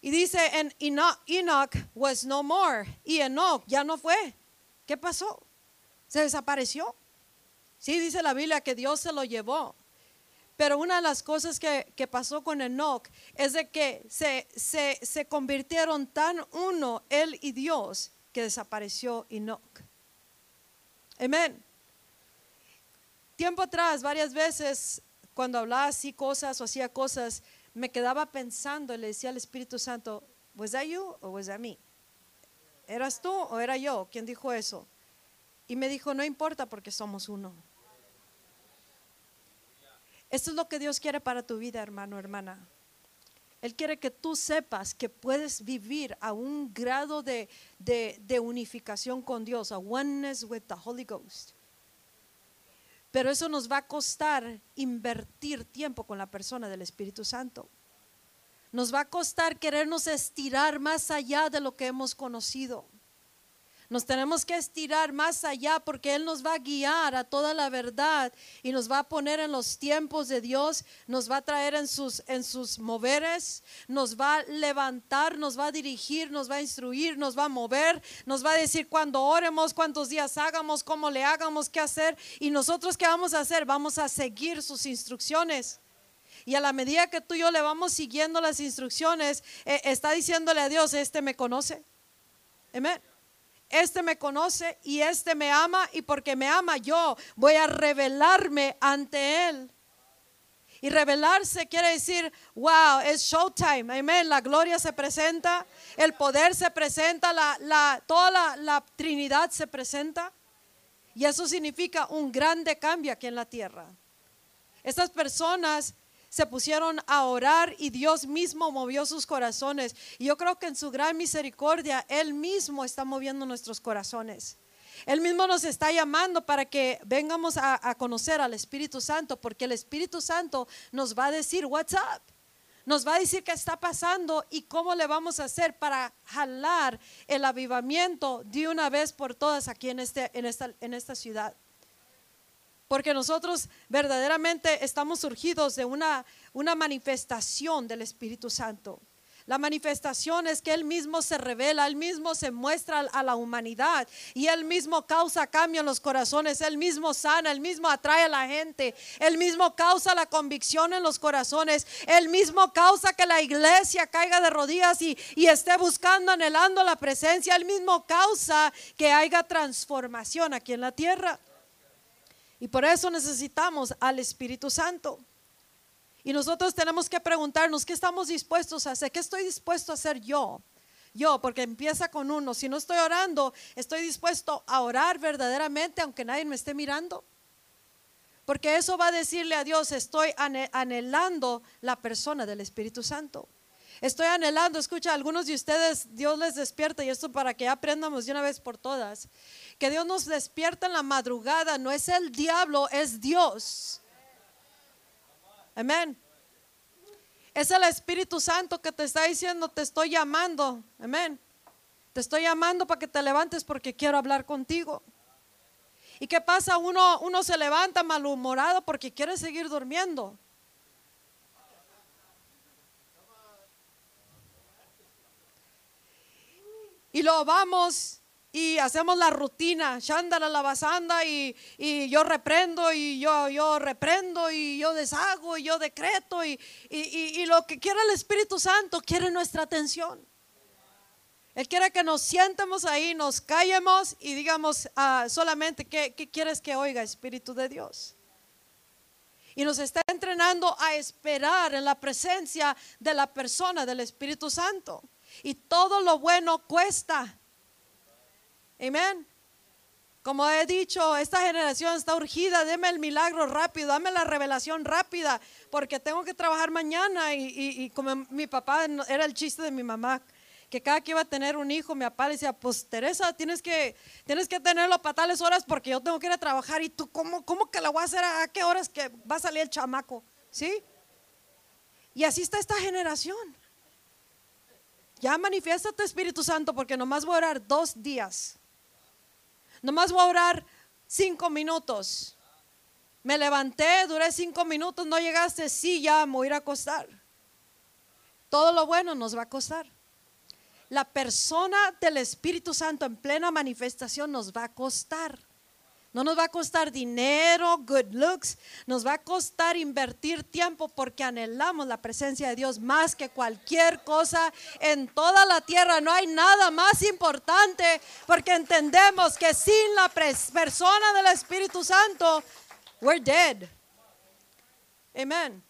Y dice, en Enoch, was no more. Y Enoch ya no fue. ¿Qué pasó? Se desapareció. Sí, dice la Biblia que Dios se lo llevó. Pero una de las cosas que, que pasó con Enoch es de que se, se, se convirtieron tan uno, él y Dios, que desapareció Enoch. Amén. Tiempo atrás, varias veces, cuando hablaba así cosas o hacía cosas, me quedaba pensando y le decía al Espíritu Santo, ¿was that you o was that me? ¿Eras tú o era yo? ¿Quién dijo eso? Y me dijo, no importa porque somos uno. Esto es lo que Dios quiere para tu vida, hermano, hermana. Él quiere que tú sepas que puedes vivir a un grado de, de unificación con Dios, a oneness with the Holy Ghost. Pero eso nos va a costar invertir tiempo con la persona del Espíritu Santo. Nos va a costar querernos estirar más allá de lo que hemos conocido. Nos tenemos que estirar más allá porque Él nos va a guiar a toda la verdad y nos va a poner en los tiempos de Dios, nos va a traer en sus, en sus moveres, nos va a levantar, nos va a dirigir, nos va a instruir, nos va a mover, nos va a decir cuándo oremos, cuántos días hagamos, cómo le hagamos, qué hacer. Y nosotros qué vamos a hacer? Vamos a seguir sus instrucciones. Y a la medida que tú y yo le vamos siguiendo las instrucciones, eh, está diciéndole a Dios, este me conoce. Amén este me conoce y este me ama y porque me ama yo voy a revelarme ante él. Y revelarse quiere decir, wow, es showtime, amén, la gloria se presenta, el poder se presenta, la, la, toda la, la Trinidad se presenta. Y eso significa un grande cambio aquí en la tierra. Estas personas se pusieron a orar y Dios mismo movió sus corazones. Y yo creo que en su gran misericordia, Él mismo está moviendo nuestros corazones. Él mismo nos está llamando para que vengamos a, conocer al Espíritu Santo, porque el Espíritu Santo nos va a decir, what's up? Nos va a decir qué está pasando y cómo le vamos a hacer para jalar el avivamiento de una vez por todas aquí en, este, en, esta, en esta ciudad. Porque nosotros verdaderamente estamos surgidos de una, una manifestación del Espíritu Santo. La manifestación es que Él mismo se revela, Él mismo se muestra a la humanidad y Él mismo causa cambio en los corazones, Él mismo sana, Él mismo atrae a la gente, Él mismo causa la convicción en los corazones, Él mismo causa que la iglesia caiga de rodillas y, y esté buscando, anhelando la presencia, Él mismo causa que haya transformación aquí en la tierra. Y por eso necesitamos al Espíritu Santo. Y nosotros tenemos que preguntarnos, ¿qué estamos dispuestos a hacer? ¿Qué estoy dispuesto a hacer yo? Yo, porque empieza con uno. Si no estoy orando, estoy dispuesto a orar verdaderamente aunque nadie me esté mirando. Porque eso va a decirle a Dios, estoy anhelando la persona del Espíritu Santo. Estoy anhelando, escucha, algunos de ustedes Dios les despierta y esto para que aprendamos de una vez por todas, que Dios nos despierta en la madrugada, no es el diablo, es Dios. Amén. Es el Espíritu Santo que te está diciendo, te estoy llamando. Amén. Te estoy llamando para que te levantes porque quiero hablar contigo. ¿Y qué pasa? Uno, uno se levanta malhumorado porque quiere seguir durmiendo. Y lo vamos y hacemos la rutina, Shandala la basanda y, y, yo reprendo y yo, yo reprendo y yo deshago y yo decreto y, y, lo que quiere el Espíritu Santo quiere nuestra atención. Él quiere que nos sientemos ahí, nos callemos y digamos ah, solamente ¿qué, qué quieres que oiga, Espíritu de Dios. Y nos está entrenando a esperar en la presencia de la persona del Espíritu Santo. Y todo lo bueno cuesta. Amén. Como he dicho, esta generación está urgida, deme el milagro rápido, dame la revelación rápida, porque tengo que trabajar mañana. Y, como mi papá era el chiste de mi mamá, que cada que iba a tener un hijo, mi papá decía, pues Teresa, tienes que, tienes que tenerlo para tales horas porque yo tengo que ir a trabajar. ¿Y tú cómo, cómo que la voy a hacer? ¿A qué horas que va a salir el chamaco? ¿Sí? Y así está esta generación. Ya manifiesta tu Espíritu Santo porque nomás voy a orar dos días Nomás voy a orar cinco minutos. Me levanté, duré cinco minutos, no llegaste, sí, ya me voy a ir a acostar. Todo lo bueno nos va a costar. La persona del Espíritu Santo en plena manifestación nos va a costar. No nos va a costar dinero, good looks, nos va a costar invertir tiempo porque anhelamos la presencia de Dios más que cualquier cosa en toda la tierra. No hay nada más importante porque entendemos que sin la persona del Espíritu Santo, we're dead. Amén.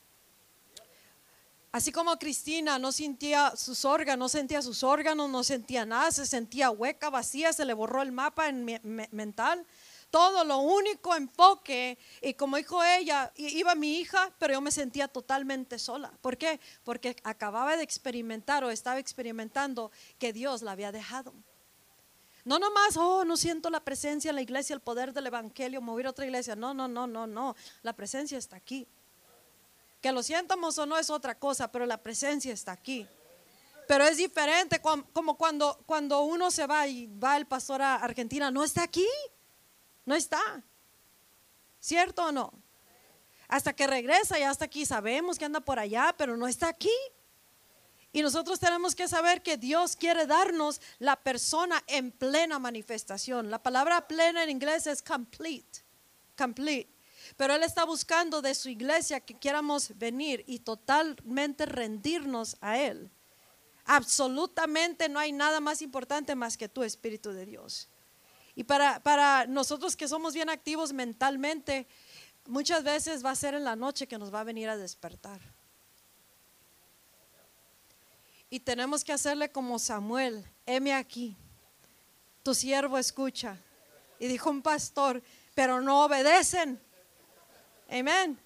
Así como Cristina no sentía sus órganos, no sentía sus órganos, no sentía nada, se sentía hueca, vacía, se le borró el mapa en mental todo lo único enfoque, y como dijo ella, iba mi hija, pero yo me sentía totalmente sola. ¿Por qué? Porque acababa de experimentar o estaba experimentando que Dios la había dejado. No nomás, oh, no siento la presencia en la iglesia, el poder del evangelio, mover otra iglesia. No, no, no, no, no. La presencia está aquí. Que lo sientamos o no es otra cosa, pero la presencia está aquí. Pero es diferente como cuando, cuando uno se va y va el pastor a Argentina, no está aquí. No está. ¿Cierto o no? Hasta que regresa y hasta aquí sabemos que anda por allá, pero no está aquí. Y nosotros tenemos que saber que Dios quiere darnos la persona en plena manifestación. La palabra plena en inglés es complete, complete. Pero Él está buscando de su iglesia que quieramos venir y totalmente rendirnos a Él. Absolutamente no hay nada más importante más que tu Espíritu de Dios. Y para, para nosotros que somos bien activos mentalmente, muchas veces va a ser en la noche que nos va a venir a despertar. Y tenemos que hacerle como Samuel, heme aquí, tu siervo escucha. Y dijo un pastor, pero no obedecen. Amén.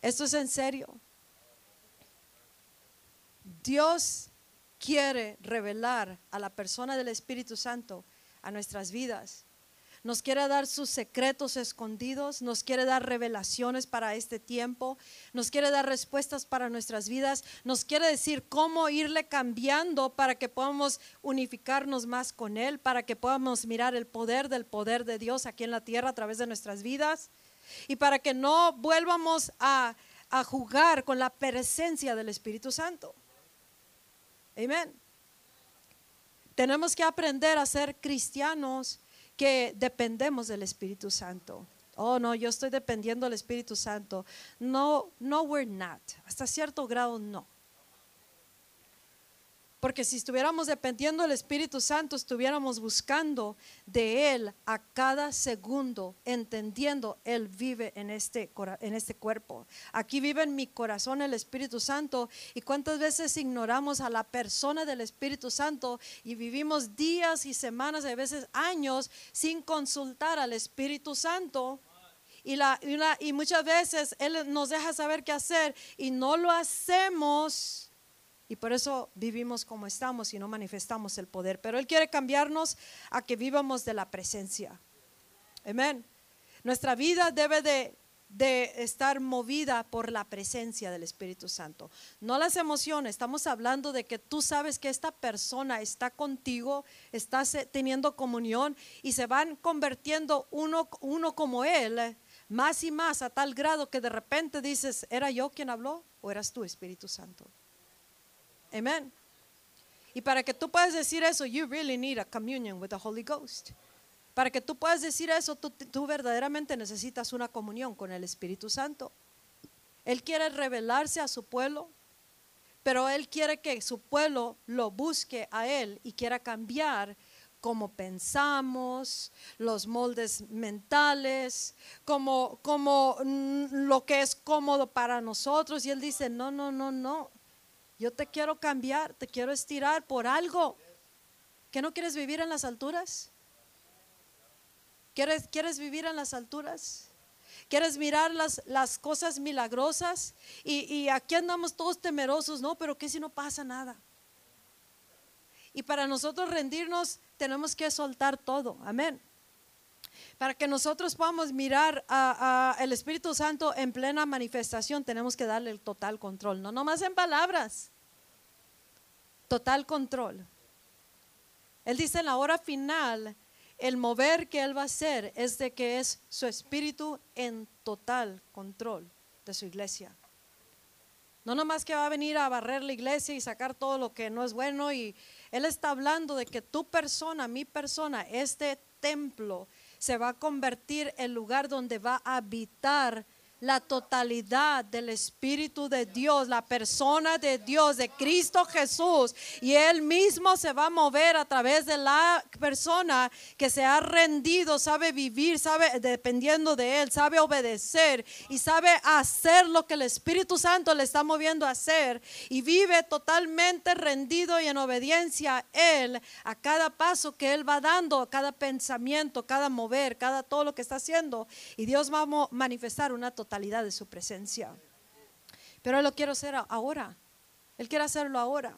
Esto es en serio. Dios quiere revelar a la persona del Espíritu Santo nuestras vidas. nos quiere dar sus secretos escondidos, nos quiere dar revelaciones para este tiempo, nos quiere dar respuestas para nuestras vidas, nos quiere decir cómo irle cambiando para que podamos unificarnos más con Él, para que podamos mirar el poder del poder de Dios aquí en la tierra a través de nuestras vidas y para que no vuelvamos a, a jugar con la presencia del Espíritu Santo. Amén. Tenemos que aprender a ser cristianos que dependemos del Espíritu Santo. Oh, no, yo estoy dependiendo del Espíritu Santo. No, no, we're not. Hasta cierto grado, no. Porque si estuviéramos dependiendo del Espíritu Santo, estuviéramos buscando de Él a cada segundo, entendiendo, Él vive en este, en este cuerpo. Aquí vive en mi corazón el Espíritu Santo. ¿Y cuántas veces ignoramos a la persona del Espíritu Santo y vivimos días y semanas, a veces años, sin consultar al Espíritu Santo? Y, la, y muchas veces Él nos deja saber qué hacer y no lo hacemos y por eso vivimos como estamos y no manifestamos el poder. Pero Él quiere cambiarnos a que vivamos de la presencia. Amén. Nuestra vida debe de, de, estar movida por la presencia del Espíritu Santo. No las emociones. Estamos hablando de que tú sabes que esta persona está contigo, estás teniendo comunión y se van convirtiendo uno, uno como Él, más y más a tal grado que de repente dices, ¿era yo quien habló o eras tú, Espíritu Santo? Amen. Y para que tú puedas decir eso, you really need a communion with the Holy Ghost. Para que tú puedas decir eso, tú, tú, verdaderamente necesitas una comunión con el Espíritu Santo. Él quiere revelarse a su pueblo, pero Él quiere que su pueblo lo busque a Él y quiera cambiar cómo pensamos, los moldes mentales, como, como mm, lo que es cómodo para nosotros. Y Él dice, no, no, no, no. Yo te quiero cambiar, te quiero estirar por algo. ¿Que no quieres vivir en las alturas? ¿Quieres, ¿Quieres vivir en las alturas? ¿Quieres mirar las, las cosas milagrosas? Y, y aquí andamos todos temerosos, ¿no? Pero ¿qué si no pasa nada? Y para nosotros rendirnos tenemos que soltar todo. Amén para que nosotros podamos mirar al Espíritu Santo en plena manifestación, tenemos que darle el total control, no nomás en palabras, total control. Él dice en la hora final, el mover que Él va a hacer es de que es su espíritu en total control de su iglesia. No nomás que va a venir a barrer la iglesia y sacar todo lo que no es bueno y Él está hablando de que tu persona, mi persona, este templo, se va a convertir en lugar donde va a habitar la totalidad del Espíritu de Dios, la persona de Dios, de Cristo Jesús. Y Él mismo se va a mover a través de la persona que se ha rendido, sabe vivir, sabe, dependiendo de Él, sabe obedecer y sabe hacer lo que el Espíritu Santo le está moviendo a hacer. Y vive totalmente rendido y en obediencia a Él, a cada paso que Él va dando, a cada pensamiento, cada mover, cada todo lo que está haciendo. Y Dios va a manifestar una totalidad de su presencia. Pero Él lo quiere hacer ahora. Él quiere hacerlo ahora.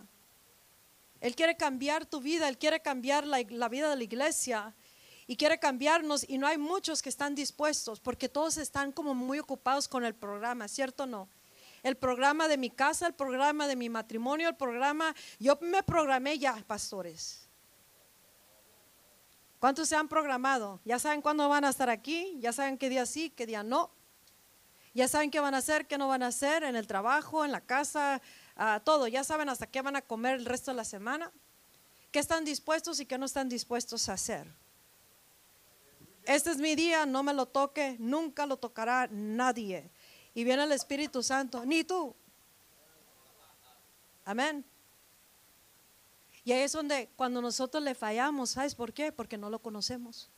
Él quiere cambiar tu vida, Él quiere cambiar la, la, vida de la iglesia y quiere cambiarnos y no hay muchos que están dispuestos porque todos están como muy ocupados con el programa, ¿cierto o no? El programa de mi casa, el programa de mi matrimonio, el programa, yo me programé ya, pastores. ¿Cuántos se han programado? ¿Ya saben cuándo van a estar aquí? ¿Ya saben qué día sí, qué día no? Ya saben qué van a hacer, qué no van a hacer en el trabajo, en la casa, todo. Ya saben hasta qué van a comer el resto de la semana. ¿Qué están dispuestos y qué no están dispuestos a hacer? Este es mi día, no me lo toque, nunca lo tocará nadie. Y viene el Espíritu Santo, ni tú. Amén. Y ahí es donde cuando nosotros le fallamos, ¿sabes por qué? Porque no lo conocemos.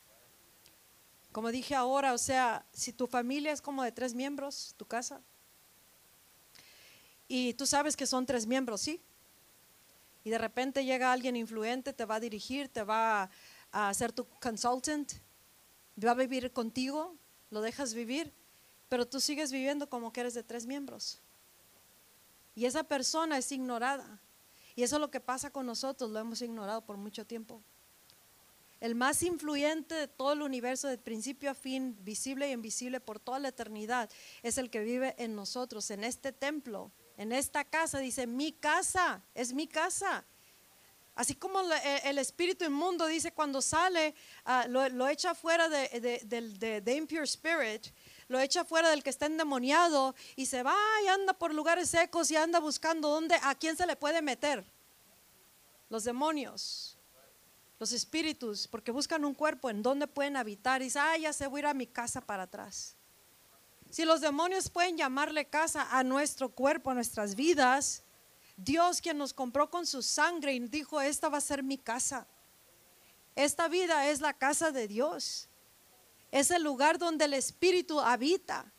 Como dije ahora, o sea, si tu familia es como de tres miembros, tu casa, y tú sabes que son tres miembros, ¿sí? Y de repente llega alguien influente, te va a dirigir, te va a, hacer tu consultant, va a vivir contigo, lo dejas vivir, pero tú sigues viviendo como que eres de tres miembros. Y esa persona es ignorada. Y eso es lo que pasa con nosotros, lo hemos ignorado por mucho tiempo. El más influyente de todo el universo, de principio a fin, visible e invisible por toda la eternidad, es el que vive en nosotros, en este templo, en esta casa. Dice, mi casa, es mi casa. Así como e, el espíritu inmundo dice cuando sale, ah, lo, echa fuera de, de, impure spirit, lo echa fuera del que está endemoniado y se va y anda por lugares secos y anda buscando dónde, a quién se le puede meter. Los demonios, los espíritus, porque buscan un cuerpo en donde pueden habitar y dice, ah, ya se voy a ir a mi casa para atrás. Si los demonios pueden llamarle casa a nuestro cuerpo, a nuestras vidas, Dios quien nos compró con su sangre y dijo, esta va a ser mi casa. Esta vida es la casa de Dios. Es el lugar donde el Espíritu habita.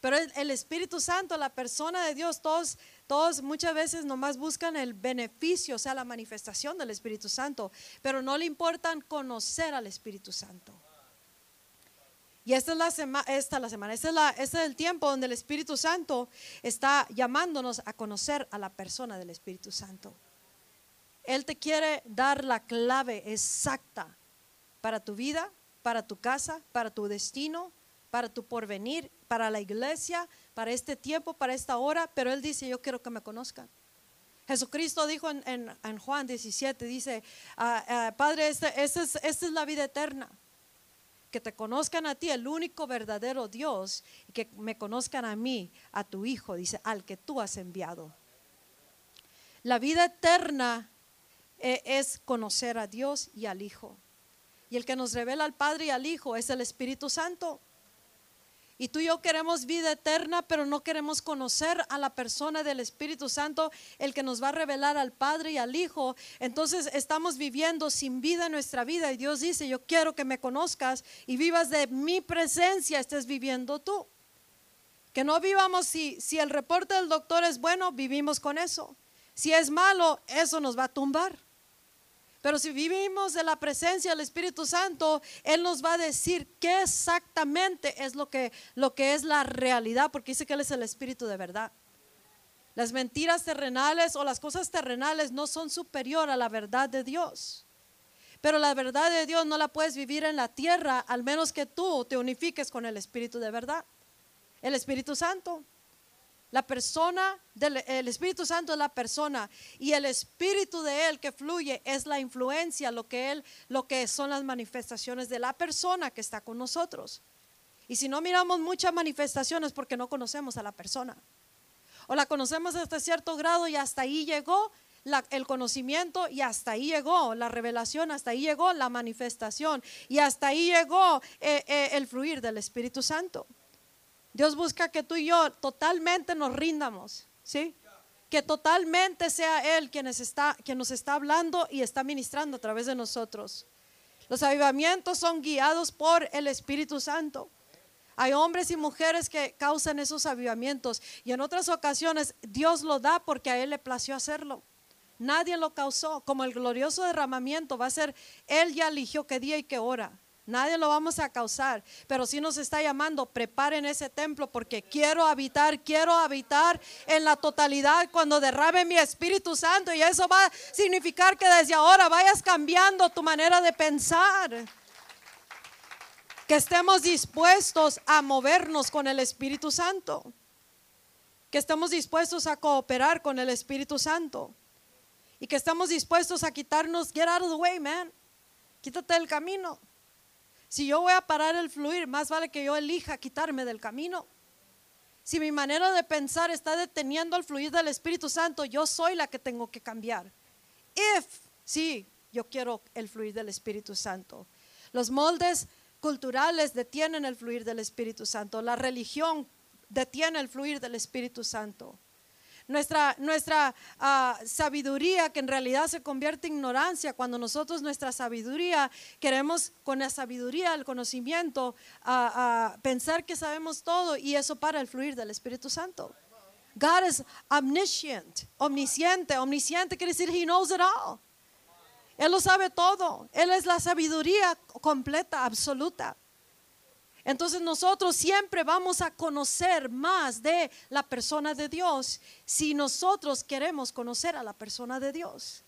Pero el Espíritu Santo, la persona de Dios, todos, todos muchas veces nomás buscan el beneficio, o sea, la manifestación del Espíritu Santo, pero no le importan conocer al Espíritu Santo. Y esta es la, semana, esta la semana, este es, la, este es el tiempo donde el Espíritu Santo está llamándonos a conocer a la persona del Espíritu Santo. Él te quiere dar la clave exacta para tu vida, para tu casa, para tu destino, para tu porvenir, para la iglesia, para este tiempo, para esta hora, pero Él dice, yo quiero que me conozcan. Jesucristo dijo en, Juan 17, dice, ah, ah, Padre, esta, esta, es, esta es la vida eterna que te conozcan a ti, el único verdadero Dios, y que me conozcan a mí, a tu Hijo, dice, al que tú has enviado. La vida eterna eh, es conocer a Dios y al Hijo. Y el que nos revela al Padre y al Hijo es el Espíritu Santo. Y tú y yo queremos vida eterna, pero no queremos conocer a la persona del Espíritu Santo, el que nos va a revelar al Padre y al Hijo. Entonces estamos viviendo sin vida nuestra vida. Y Dios dice, yo quiero que me conozcas y vivas de mi presencia, estés viviendo tú. Que no vivamos si, si el reporte del doctor es bueno, vivimos con eso. Si es malo, eso nos va a tumbar. Pero si vivimos de la presencia del Espíritu Santo, Él nos va a decir qué exactamente es lo que, lo que es la realidad, porque dice que Él es el Espíritu de verdad. Las mentiras terrenales o las cosas terrenales no son superior a la verdad de Dios. Pero la verdad de Dios no la puedes vivir en la tierra al menos que tú te unifiques con el Espíritu de verdad, el Espíritu Santo. La persona del Espíritu Santo es la persona y el espíritu de él que fluye es la influencia, lo que él lo que son las manifestaciones de la persona que está con nosotros. Y si no miramos muchas manifestaciones porque no conocemos a la persona. O la conocemos hasta cierto grado y hasta ahí llegó el conocimiento y hasta ahí llegó la revelación, hasta ahí llegó la manifestación y hasta ahí llegó eh, eh, el fluir del Espíritu Santo. Dios busca que tú y yo totalmente nos rindamos, ¿sí? Que totalmente sea Él quien nos, está, quien nos está hablando y está ministrando a través de nosotros. Los avivamientos son guiados por el Espíritu Santo. Hay hombres y mujeres que causan esos avivamientos y en otras ocasiones Dios lo da porque a Él le plació hacerlo. Nadie lo causó, como el glorioso derramamiento va a ser, Él ya eligió qué día y qué hora. Nadie lo vamos a causar, pero si nos está llamando, preparen ese templo porque quiero habitar, quiero habitar en la totalidad cuando derrame mi Espíritu Santo y eso va a significar que desde ahora vayas cambiando tu manera de pensar. Que estemos dispuestos a movernos con el Espíritu Santo. Que estemos dispuestos a cooperar con el Espíritu Santo. Y que estamos dispuestos a quitarnos, get out of the way, man. Quítate del camino. Si yo voy a parar el fluir, más vale que yo elija quitarme del camino. Si mi manera de pensar está deteniendo el fluir del Espíritu Santo, yo soy la que tengo que cambiar. If, sí, yo quiero el fluir del Espíritu Santo. Los moldes culturales detienen el fluir del Espíritu Santo. La religión detiene el fluir del Espíritu Santo nuestra, nuestra ah, sabiduría, que en realidad se convierte en ignorancia, cuando nosotros nuestra sabiduría queremos con la sabiduría, el conocimiento, a pensar que sabemos todo y eso para el fluir del Espíritu Santo. God is omniscient, omnisciente. Omnisciente quiere decir He knows it all. Él lo sabe todo. Él es la sabiduría completa, absoluta. Entonces nosotros siempre vamos a conocer más de la persona de Dios si nosotros queremos conocer a la persona de Dios.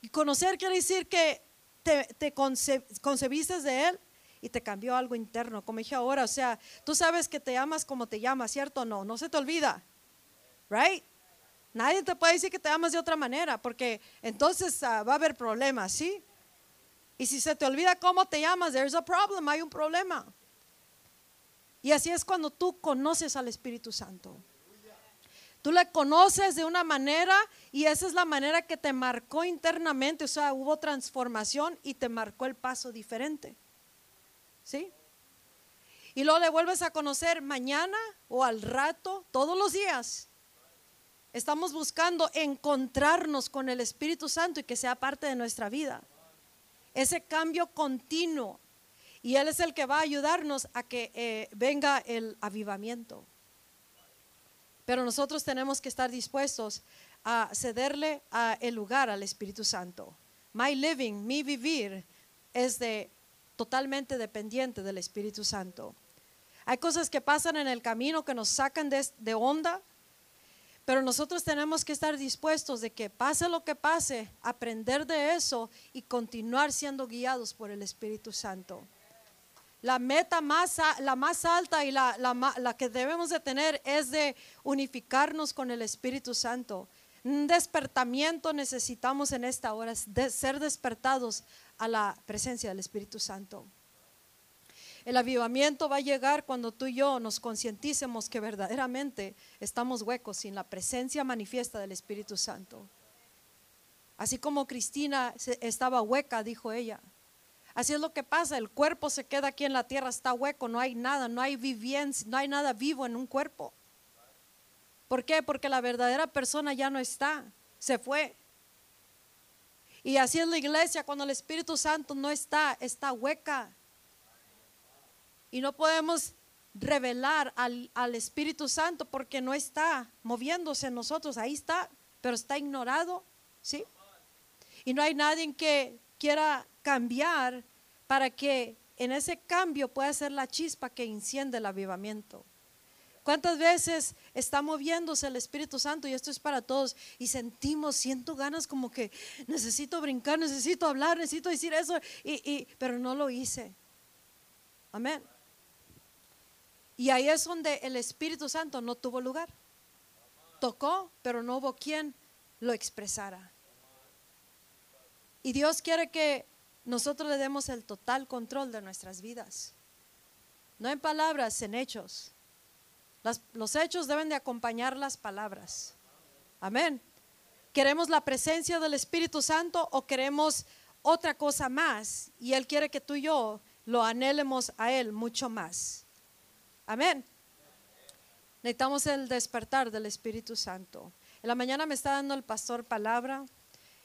Y conocer quiere decir que te, conce- concebiste de Él y te cambió algo interno. Como dije ahora, o sea, tú sabes que te amas como te llamas, ¿cierto no? No se te olvida, ¿right? Nadie te puede decir que te amas de otra manera, porque entonces ah, va a haber problemas, ¿sí? Y si se te olvida cómo te llamas, there's a problem, hay un problema. Y así es cuando tú conoces al Espíritu Santo. Tú le conoces de una manera y esa es la manera que te marcó internamente, o sea, hubo transformación y te marcó el paso diferente. ¿Sí? Y luego le vuelves a conocer mañana o al rato, todos los días. Estamos buscando encontrarnos con el Espíritu Santo y que sea parte de nuestra vida. Ese cambio continuo. Y Él es el que va a ayudarnos a que eh, venga el avivamiento. Pero nosotros tenemos que estar dispuestos a cederle a el lugar al Espíritu Santo. My living, mi vivir, es de totalmente dependiente del Espíritu Santo. Hay cosas que pasan en el camino que nos sacan de, de onda, pero nosotros tenemos que estar dispuestos de que pase lo que pase, aprender de eso y continuar siendo guiados por el Espíritu Santo. La meta más, la más alta y la, la la que debemos de tener es de unificarnos con el Espíritu Santo. Un despertamiento necesitamos en esta hora, de ser despertados a la presencia del Espíritu Santo. El avivamiento va a llegar cuando tú y yo nos concienticemos que verdaderamente estamos huecos sin la presencia manifiesta del Espíritu Santo. Así como Cristina estaba hueca, dijo ella. Así es lo que pasa, el cuerpo se queda aquí en la tierra, está hueco, no hay nada, no hay vivencia, no hay nada vivo en un cuerpo. ¿Por qué? Porque la verdadera persona ya no está, se fue. Y así es la iglesia cuando el Espíritu Santo no está, está hueca. Y no podemos revelar al, al Espíritu Santo porque no está moviéndose en nosotros, ahí está, pero está ignorado, ¿sí? Y no hay nadie que quiera cambiar para que en ese cambio pueda ser la chispa que enciende el avivamiento. ¿Cuántas veces está moviéndose el Espíritu Santo? Y esto es para todos. Y sentimos, siento ganas como que necesito brincar, necesito hablar, necesito decir eso. Y, y- pero no lo hice. Amén. Y ahí es donde el Espíritu Santo no tuvo lugar. Tocó, pero no hubo quien lo expresara. Y Dios quiere que nosotros le demos el total control de nuestras vidas. No en palabras, en hechos. Los hechos deben de acompañar las palabras. Amén. ¿Queremos la presencia del Espíritu Santo o queremos otra cosa más? Y Él quiere que tú y yo lo anhelemos a Él mucho más. Amén. Necesitamos el despertar del Espíritu Santo. En la mañana me está dando el pastor palabra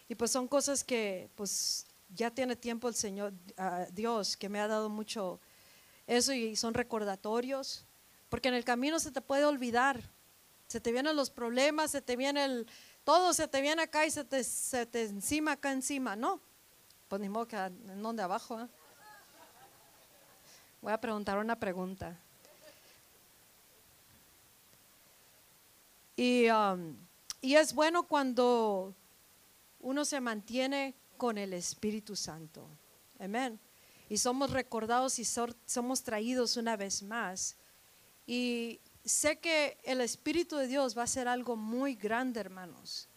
y pues son cosas que pues ya tiene tiempo el Señor, ah, Dios, que me ha dado mucho eso y son recordatorios, porque en el camino se te puede olvidar, se te vienen los problemas, se te viene el, todo se te viene acá y se te, se te encima acá encima, ¿no? Pues ni modo que en donde abajo. ¿eh? Voy a preguntar una pregunta. Y, um, y es bueno cuando uno se mantiene con el Espíritu Santo. Amén. Y somos recordados y somos traídos una vez más. Y sé que el Espíritu de Dios va a hacer algo muy grande, hermanos.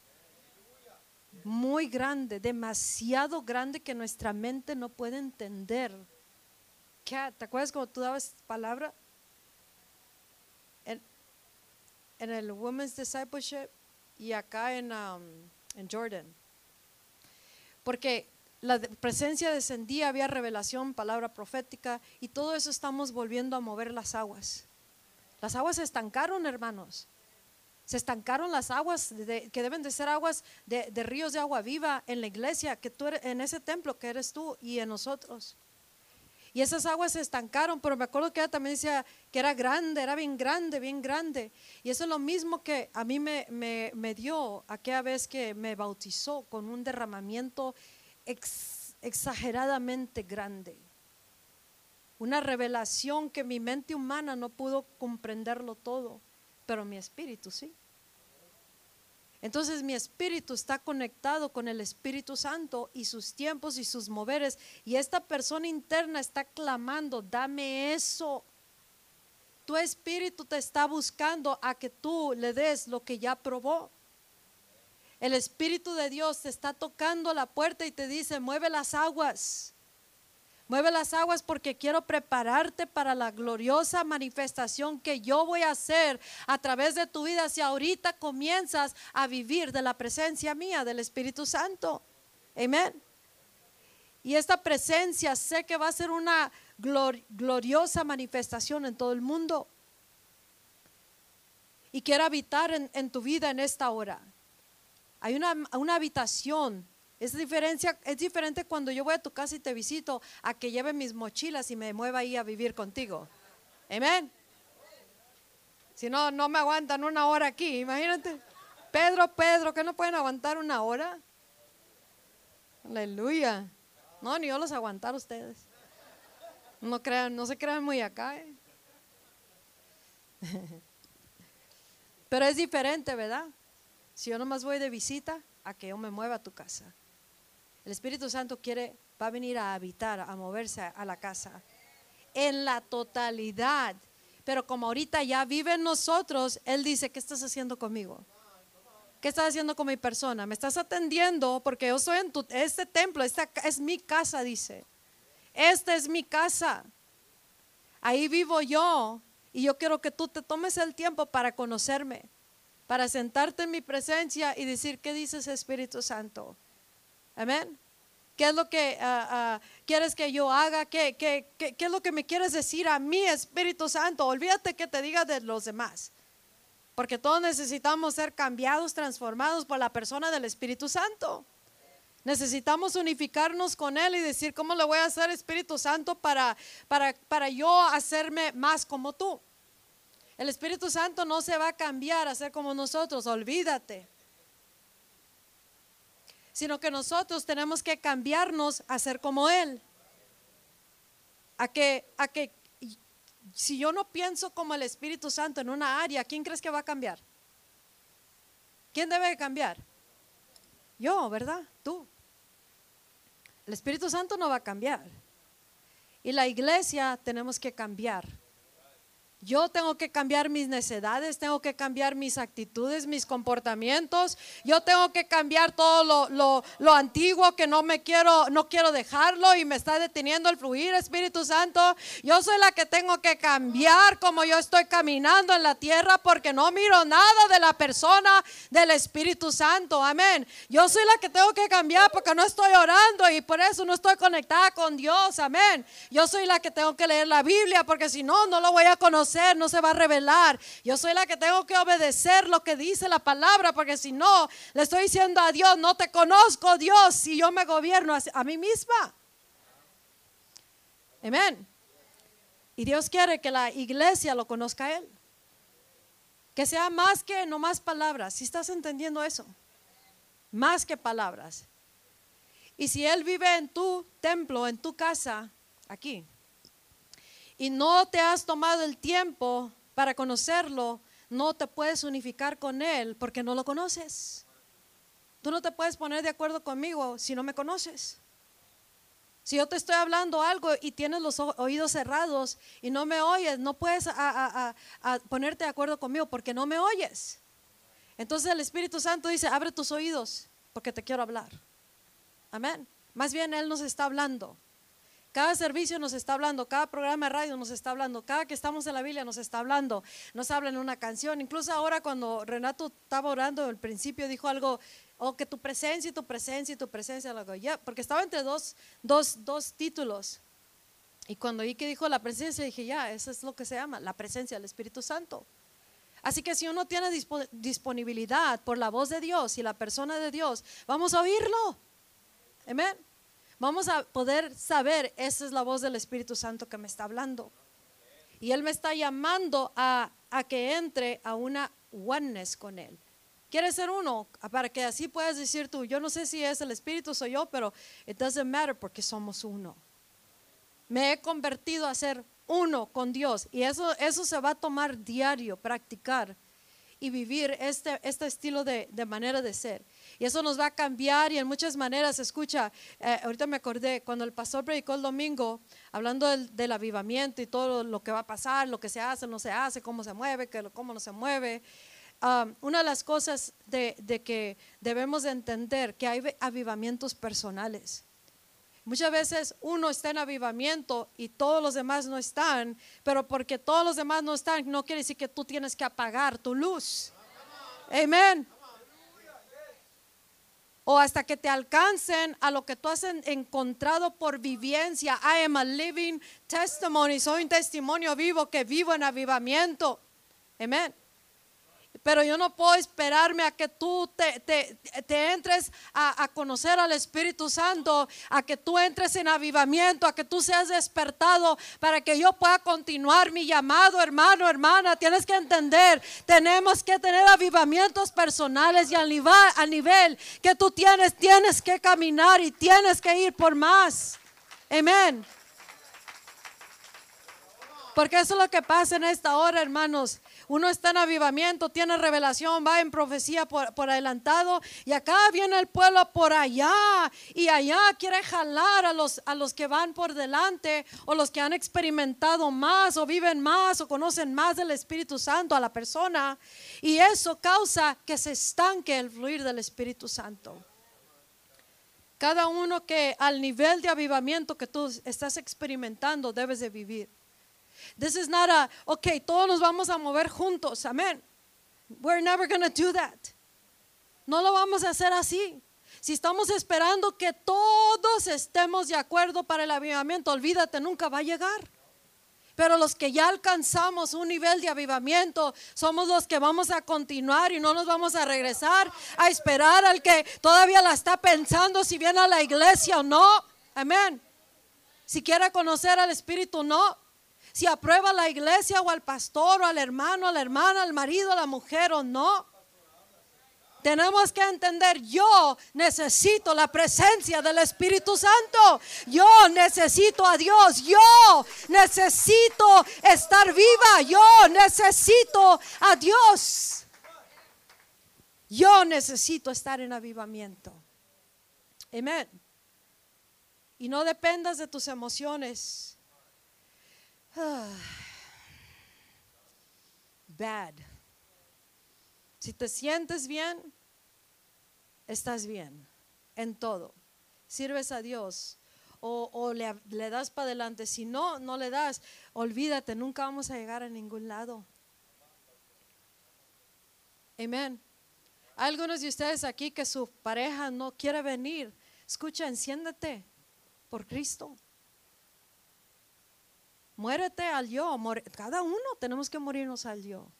Muy grande, demasiado grande que nuestra mente no puede entender. Kat, ¿te acuerdas cuando tú dabas palabra? En, en el Women's Discipleship y acá en, um, en Jordan. Porque la presencia descendía, había revelación, palabra profética y todo eso estamos volviendo a mover las aguas. Las aguas se estancaron, hermanos. Se estancaron las aguas de- que deben de ser aguas de, de ríos de agua viva en la iglesia, que tú eres, en ese templo que eres tú y en nosotros. Y esas aguas se estancaron, pero me acuerdo que ella también decía que era grande, era bien grande, bien grande. Y eso es lo mismo que a mí me, me, dio aquella vez que me bautizó con un derramamiento ex- exageradamente grande. Una revelación que mi mente humana no pudo comprenderlo todo, pero mi espíritu sí. Entonces mi espíritu está conectado con el Espíritu Santo y sus tiempos y sus moveres. Y esta persona interna está clamando, dame eso. Tu espíritu te está buscando a que tú le des lo que ya probó. El Espíritu de Dios te está tocando la puerta y te dice, mueve las aguas. Mueve las aguas porque quiero prepararte para la gloriosa manifestación que yo voy a hacer a través de tu vida si ahorita comienzas a vivir de la presencia mía, del Espíritu Santo. Amén. Y esta presencia sé que va a ser una gloriosa manifestación en todo el mundo. Y quiero habitar en, tu vida en esta hora. Hay una, una habitación es, diferencia, es diferente cuando yo voy a tu casa y te visito a que lleve mis mochilas y me mueva ahí a vivir contigo. Amén. Si no, no me aguantan una hora aquí, imagínate. Pedro, Pedro, que no pueden aguantar una hora. Aleluya. No, ni yo los aguantar ustedes. No crean, no se crean muy acá. ¿eh? Pero es diferente, ¿verdad? Si yo nomás voy de visita, a que yo me mueva a tu casa. El Espíritu Santo quiere, va a venir a habitar, a moverse a la casa. En la totalidad. Pero como ahorita ya vive en nosotros, Él dice, ¿qué estás haciendo conmigo? ¿Qué estás haciendo con mi persona? ¿Me estás atendiendo? Porque yo soy en tu, este templo, esta es mi casa, dice. Esta es mi casa. Ahí vivo yo. Y yo quiero que tú te tomes el tiempo para conocerme, para sentarte en mi presencia y decir, ¿qué dices Espíritu Santo? Amén. ¿Qué es lo que ah, ah, quieres que yo haga? ¿Qué, qué, qué, es lo que me quieres decir a mí, Espíritu Santo? Olvídate que te diga de los demás. Porque todos necesitamos ser cambiados, transformados por la persona del Espíritu Santo. Necesitamos unificarnos con Él y decir, ¿cómo le voy a hacer Espíritu Santo para, para, para yo hacerme más como tú? El Espíritu Santo no se va a cambiar a ser como nosotros, olvídate sino que nosotros tenemos que cambiarnos a ser como Él. A que, a que si yo no pienso como el Espíritu Santo en una área, ¿quién crees que va a cambiar? ¿Quién debe cambiar? Yo, ¿verdad? Tú. El Espíritu Santo no va a cambiar. Y la iglesia tenemos que cambiar. Yo tengo que cambiar mis necesidades, tengo que cambiar mis actitudes, mis comportamientos. Yo tengo que cambiar todo lo, antiguo que no me quiero, no quiero dejarlo y me está deteniendo el fluir, Espíritu Santo. Yo soy la que tengo que cambiar como yo estoy caminando en la tierra porque no miro nada de la persona del Espíritu Santo. Amén. Yo soy la que tengo que cambiar porque no estoy orando y por eso no estoy conectada con Dios. Amén. Yo soy la que tengo que leer la Biblia porque si no, no lo voy a conocer no se va a revelar. Yo soy la que tengo que obedecer lo que dice la palabra, porque si no, le estoy diciendo a Dios, no te conozco Dios si yo me gobierno a, mí misma. Amén. Y Dios quiere que la iglesia lo conozca a Él. Que sea más que no más palabras. Si estás entendiendo eso, más que palabras. Y si Él vive en tu templo, en tu casa, aquí, y no te has tomado el tiempo para conocerlo, no te puedes unificar con Él porque no lo conoces. Tú no te puedes poner de acuerdo conmigo si no me conoces. Si yo te estoy hablando algo y tienes los oídos cerrados y no me oyes, no puedes ponerte de acuerdo conmigo porque no me oyes. Entonces el Espíritu Santo dice, abre tus oídos porque te quiero hablar. Amén. Más bien Él nos está hablando. Cada servicio nos está hablando, cada programa de radio nos está hablando, cada que estamos en la Biblia nos está hablando, nos habla en una canción. Incluso ahora cuando Renato estaba orando al principio dijo algo, oh, que tu presencia y tu presencia y tu presencia, ya, porque estaba entre dos, dos, dos títulos. Y cuando vi que dijo la presencia, dije, ya, eso es lo que se llama, la presencia del Espíritu Santo. Así que si uno tiene disponibilidad por la voz de Dios y la persona de Dios, vamos a oírlo. Amén. Vamos a poder saber, esa es la voz del Espíritu Santo que me está hablando. Y Él me está llamando a, que entre a una oneness con Él. ¿Quieres ser uno? Para que así puedas decir tú, yo no sé si es el Espíritu, soy yo, pero it doesn't matter porque somos uno. Me he convertido a ser uno con Dios y eso, eso se va a tomar diario, practicar. Y vivir este, este estilo de, de manera de ser. Y eso nos va a cambiar y en muchas maneras, escucha, eh, ahorita me acordé, cuando el pastor predicó el domingo, hablando del, del avivamiento y todo lo que va a pasar, lo que se hace, no se hace, cómo se mueve, que, cómo no se mueve. um, una de las cosas de, de que debemos de entender que hay avivamientos personales. Muchas veces uno está en avivamiento y todos los demás no están, pero porque todos los demás no están, no quiere decir que tú tienes que apagar tu luz. Amén. O hasta que te alcancen a lo que tú has en- encontrado por vivencia. I am a living testimony. Soy un testimonio vivo que vivo en avivamiento. Amén. Pero yo no puedo esperarme a que tú te, entres a, conocer al Espíritu Santo, a que tú entres en avivamiento, a que tú seas despertado para que yo pueda continuar mi llamado, hermano, hermana. Tienes que entender, tenemos que tener avivamientos personales y al nivel, a nivel que tú tienes, tienes que caminar y tienes que ir por más. Amén. Porque eso es lo que pasa en esta hora, hermanos. Uno está en avivamiento, tiene revelación, va en profecía por, por adelantado y acá viene el pueblo por allá y allá quiere jalar a los, a los que van por delante o los que han experimentado más o viven más o conocen más del Espíritu Santo a la persona y eso causa que se estanque el fluir del Espíritu Santo. Cada uno que al nivel de avivamiento que tú estás experimentando debes de vivir. This is not a, okay, todos nos vamos a mover juntos, amén. We're never going to do that. No lo vamos a hacer así. Si estamos esperando que todos estemos de acuerdo para el avivamiento, olvídate, nunca va a llegar. Pero los que ya alcanzamos un nivel de avivamiento, somos los que vamos a continuar y no nos vamos a regresar a esperar al que todavía la está pensando si viene a la iglesia o no. Amén. Si quiere conocer al Espíritu, no. Si aprueba la iglesia o al pastor o al hermano, a la hermana, al marido, a la mujer o no. Tenemos que entender, yo necesito la presencia del Espíritu Santo. Yo necesito a Dios. Yo necesito estar viva. Yo necesito a Dios. Yo necesito estar en avivamiento. Amén. Y no dependas de tus emociones. Bad. Si te sientes bien, estás bien en todo. Sirves a Dios o, le, le das para adelante. Si no, no le das, olvídate, nunca vamos a llegar a ningún lado. Amén. Algunos de ustedes aquí que su pareja no quiere venir. Escucha, enciéndete por Cristo. Muérete al yo. Cada uno tenemos que morirnos al yo.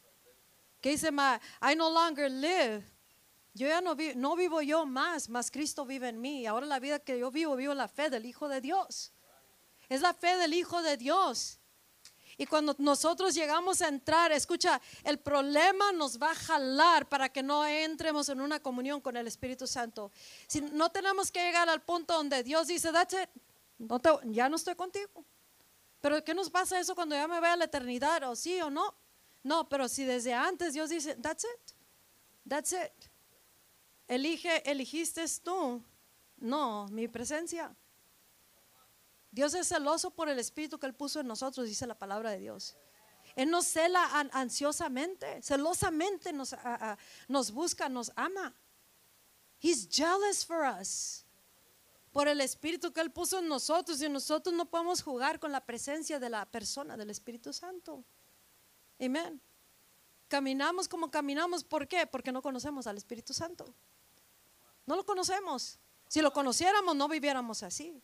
Que dice, "Ma, I no longer live. Yo ya no, vi- no vivo yo más, más Cristo vive en mí. Ahora la vida que yo vivo, vivo la fe del Hijo de Dios. Es la fe del Hijo de Dios. Y cuando nosotros llegamos a entrar, escucha, el problema nos va a jalar para que no entremos en una comunión con el Espíritu Santo. Si no tenemos que llegar al punto donde Dios dice, that's it, no te- ya no estoy contigo. Pero ¿qué nos pasa eso cuando ya me vea a la eternidad? ¿O sí o no? No, pero si desde antes Dios dice, that's it, that's it. Elige, eligiste tú. No, mi presencia. Dios es celoso por el espíritu que Él puso en nosotros, dice la palabra de Dios. Él nos cela an- ansiosamente, celosamente nos, nos busca, nos ama. He's jealous for us. Por el espíritu que Él puso en nosotros y nosotros no podemos jugar con la presencia de la persona del Espíritu Santo. Amén. Caminamos como caminamos, ¿por qué? Porque no conocemos al Espíritu Santo. No lo conocemos. Si lo conociéramos, no viviéramos así.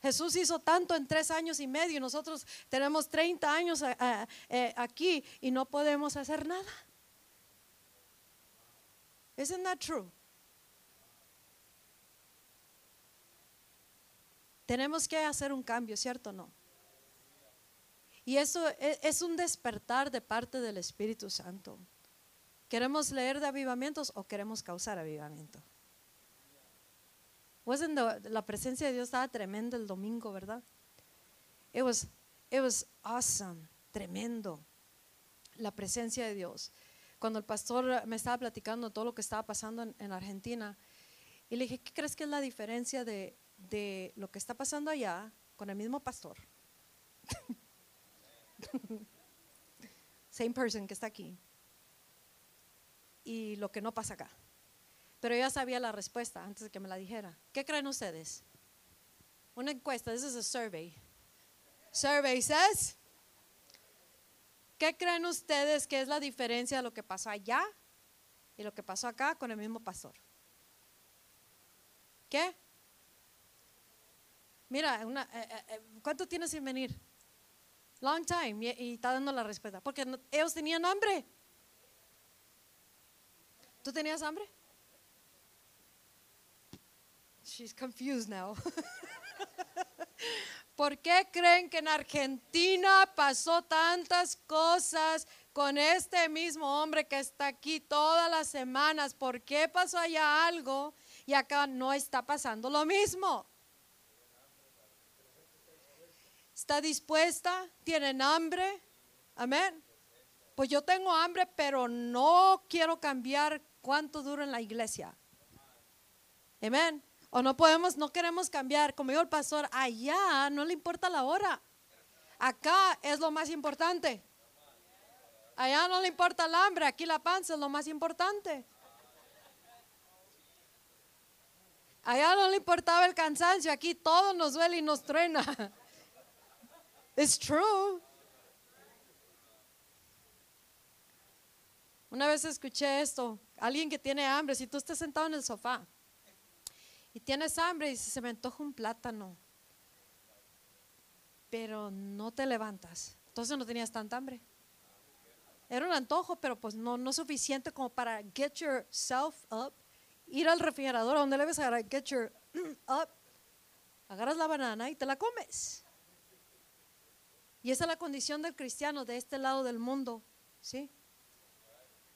Jesús hizo tanto en tres años y medio y nosotros tenemos 30 años a- a- eh, aquí y no podemos hacer nada. Isn't that true? Tenemos que hacer un cambio, ¿cierto o no? Y eso e- es un despertar de parte del Espíritu Santo. ¿Queremos leer de avivamientos o queremos causar avivamiento? Wasn't the- la presencia de Dios estaba tremenda el domingo, ¿verdad? It was, it was awesome, tremendo. La presencia de Dios. cuando el pastor me estaba platicando todo lo que estaba pasando en Argentina, y le dije, ¿qué crees que es la diferencia de, de lo que está pasando allá con el mismo pastor? Same person que está aquí. Y lo que no pasa acá. Pero ya sabía la respuesta antes de que me la dijera. ¿Qué creen ustedes? Una encuesta, this is a survey. Survey says, ¿qué creen ustedes que es la diferencia de lo que pasó allá y lo que pasó acá con el mismo pastor? ¿Qué? Mira, eh, eh, eh, ¿cuánto tienes sin venir? Long time. Y, está dando la respuesta. Porque ellos tenían hambre. ¿Tú tenías hambre? She's confused now. ¿Por qué creen que en Argentina pasó tantas cosas con este mismo hombre que está aquí todas las semanas? ¿Por qué pasó allá algo y acá no está pasando lo mismo? ¿Está dispuesta? ¿Tienen hambre? Amén. Pues yo tengo hambre, pero no quiero cambiar cuánto duro en la iglesia. Amén. O no podemos, no queremos cambiar. Como dijo el pastor, allá no le importa la hora. Acá es lo más importante. Allá no le importa el hambre, aquí la panza es lo más importante. Allá no le importaba el cansancio, aquí todo nos duele y nos truena. It's true. Una vez escuché esto, alguien que tiene hambre, si tú estás sentado en el sofá y tienes hambre y se me antoja un plátano, pero no te levantas, entonces no tenías tanta hambre. Era un antojo, pero pues no, no suficiente como para get yourself up, ir al refrigerador, donde le ves a get your up, agarras la banana y te la comes. Y esa es la condición del cristiano de este lado del mundo, ¿sí?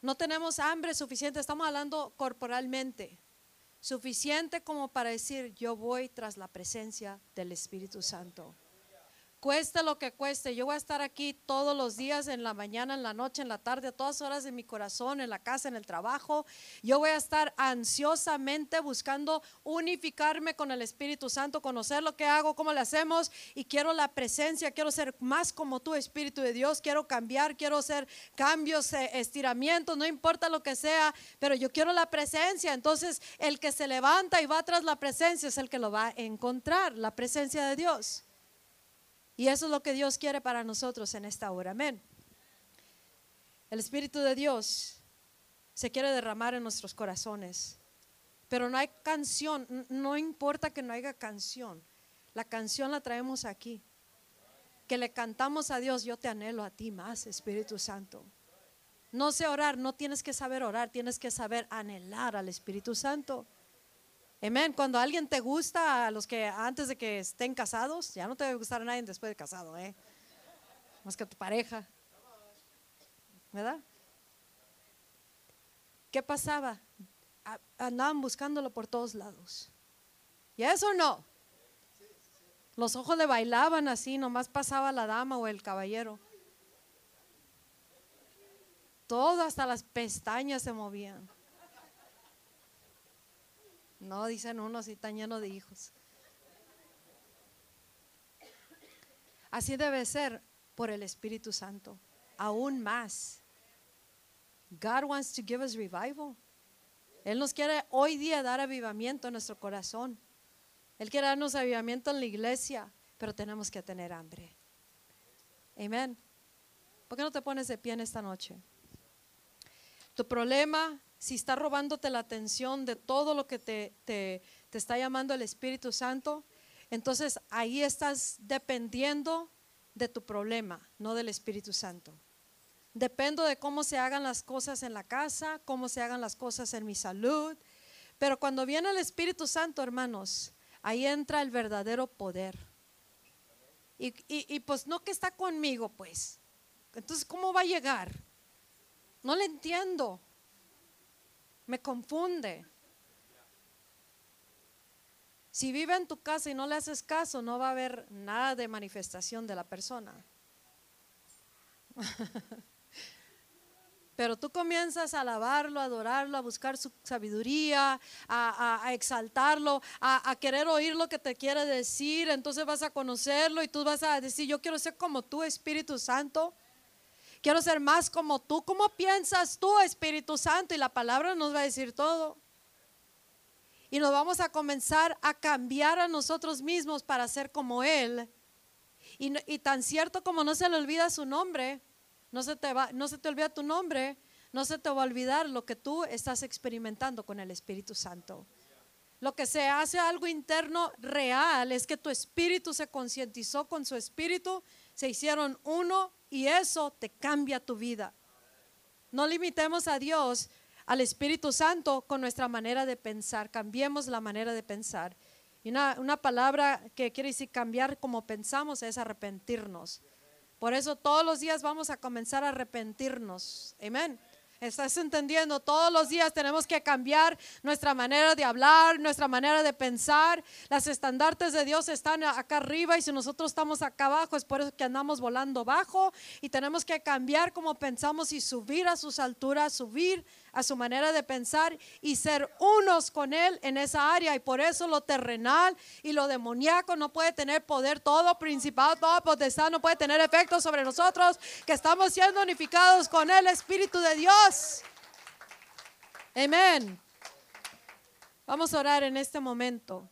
No tenemos hambre suficiente, estamos hablando corporalmente, suficiente como para decir, yo voy tras la presencia del Espíritu Santo. Cueste lo que cueste, yo voy a estar aquí todos los días, en la mañana, en la noche, en la tarde, a todas horas de mi corazón, en la casa, en el trabajo. Yo voy a estar ansiosamente buscando unificarme con el Espíritu Santo, conocer lo que hago, cómo lo hacemos y quiero la presencia, quiero ser más como tú, Espíritu de Dios, quiero cambiar, quiero hacer cambios, eh, estiramientos, no importa lo que sea, pero yo quiero la presencia. Entonces, el que se levanta y va tras la presencia es el que lo va a encontrar, la presencia de Dios. Y eso es lo que Dios quiere para nosotros en esta hora. Amén. El Espíritu de Dios se quiere derramar en nuestros corazones. Pero no hay canción, no importa que no haya canción. La canción la traemos aquí. Que le cantamos a Dios, yo te anhelo a ti más, Espíritu Santo. No sé orar, no tienes que saber orar, tienes que saber anhelar al Espíritu Santo. Amén. Cuando alguien te gusta, a los que antes de que estén casados, ya no te debe gustar a nadie después de casado, ¿eh? Más que a tu pareja. ¿Verdad? ¿Qué pasaba? Andaban buscándolo por todos lados. ¿Y eso no? Los ojos le bailaban así, nomás pasaba la dama o el caballero. Todo, hasta las pestañas se movían. No, dicen unos y están llenos de hijos. Así debe ser por el Espíritu Santo, aún más. God wants to give us revival. Él nos quiere hoy día dar avivamiento en nuestro corazón. Él quiere darnos avivamiento en la iglesia, pero tenemos que tener hambre. Amén. ¿Por qué no te pones de pie en esta noche? Tu problema, si está robándote la atención de todo lo que te, te, te está llamando el Espíritu Santo, entonces ahí estás dependiendo de tu problema, no del Espíritu Santo. Dependo de cómo se hagan las cosas en la casa, cómo se hagan las cosas en mi salud. Pero cuando viene el Espíritu Santo, hermanos, ahí entra el verdadero poder. Y, y- y pues no que está conmigo, pues. Entonces, ¿cómo va a llegar? No le entiendo. Me confunde. Si vive en tu casa y no le haces caso, no va a haber nada de manifestación de la persona. Pero tú comienzas a alabarlo, a adorarlo, a buscar su sabiduría, a, exaltarlo, a, a querer oír lo que te quiere decir. Entonces vas a conocerlo y tú vas a decir, yo quiero ser como tú, Espíritu Santo. Quiero ser más como tú. ¿Cómo piensas tú, Espíritu Santo? Y la palabra nos va a decir todo. Y nos vamos a comenzar a cambiar a nosotros mismos para ser como Él. Y, tan cierto como no se le olvida su nombre, no se, te va, no se te olvida tu nombre, no se te va a olvidar lo que tú estás experimentando con el Espíritu Santo. Lo que se hace algo interno real es que tu espíritu se concientizó con su espíritu, se hicieron uno y eso te cambia tu vida. No limitemos a Dios, al Espíritu Santo con nuestra manera de pensar. Cambiemos la manera de pensar. Y una, una palabra que quiere decir cambiar como pensamos es arrepentirnos. Por eso todos los días vamos a comenzar a arrepentirnos. Amén. ¿Estás entendiendo? Todos los días tenemos que cambiar nuestra manera de hablar, nuestra manera de pensar. Las estandartes de Dios están acá arriba y si nosotros estamos acá abajo es por eso que andamos volando bajo y tenemos que cambiar como pensamos y subir a sus alturas, subir a su manera de pensar y ser unos con Él en esa área. Y por eso lo terrenal y lo demoníaco no puede tener poder, todo principado, todo potestad no puede tener efecto sobre nosotros, que estamos siendo unificados con el Espíritu de Dios. Amén. Vamos a orar en este momento.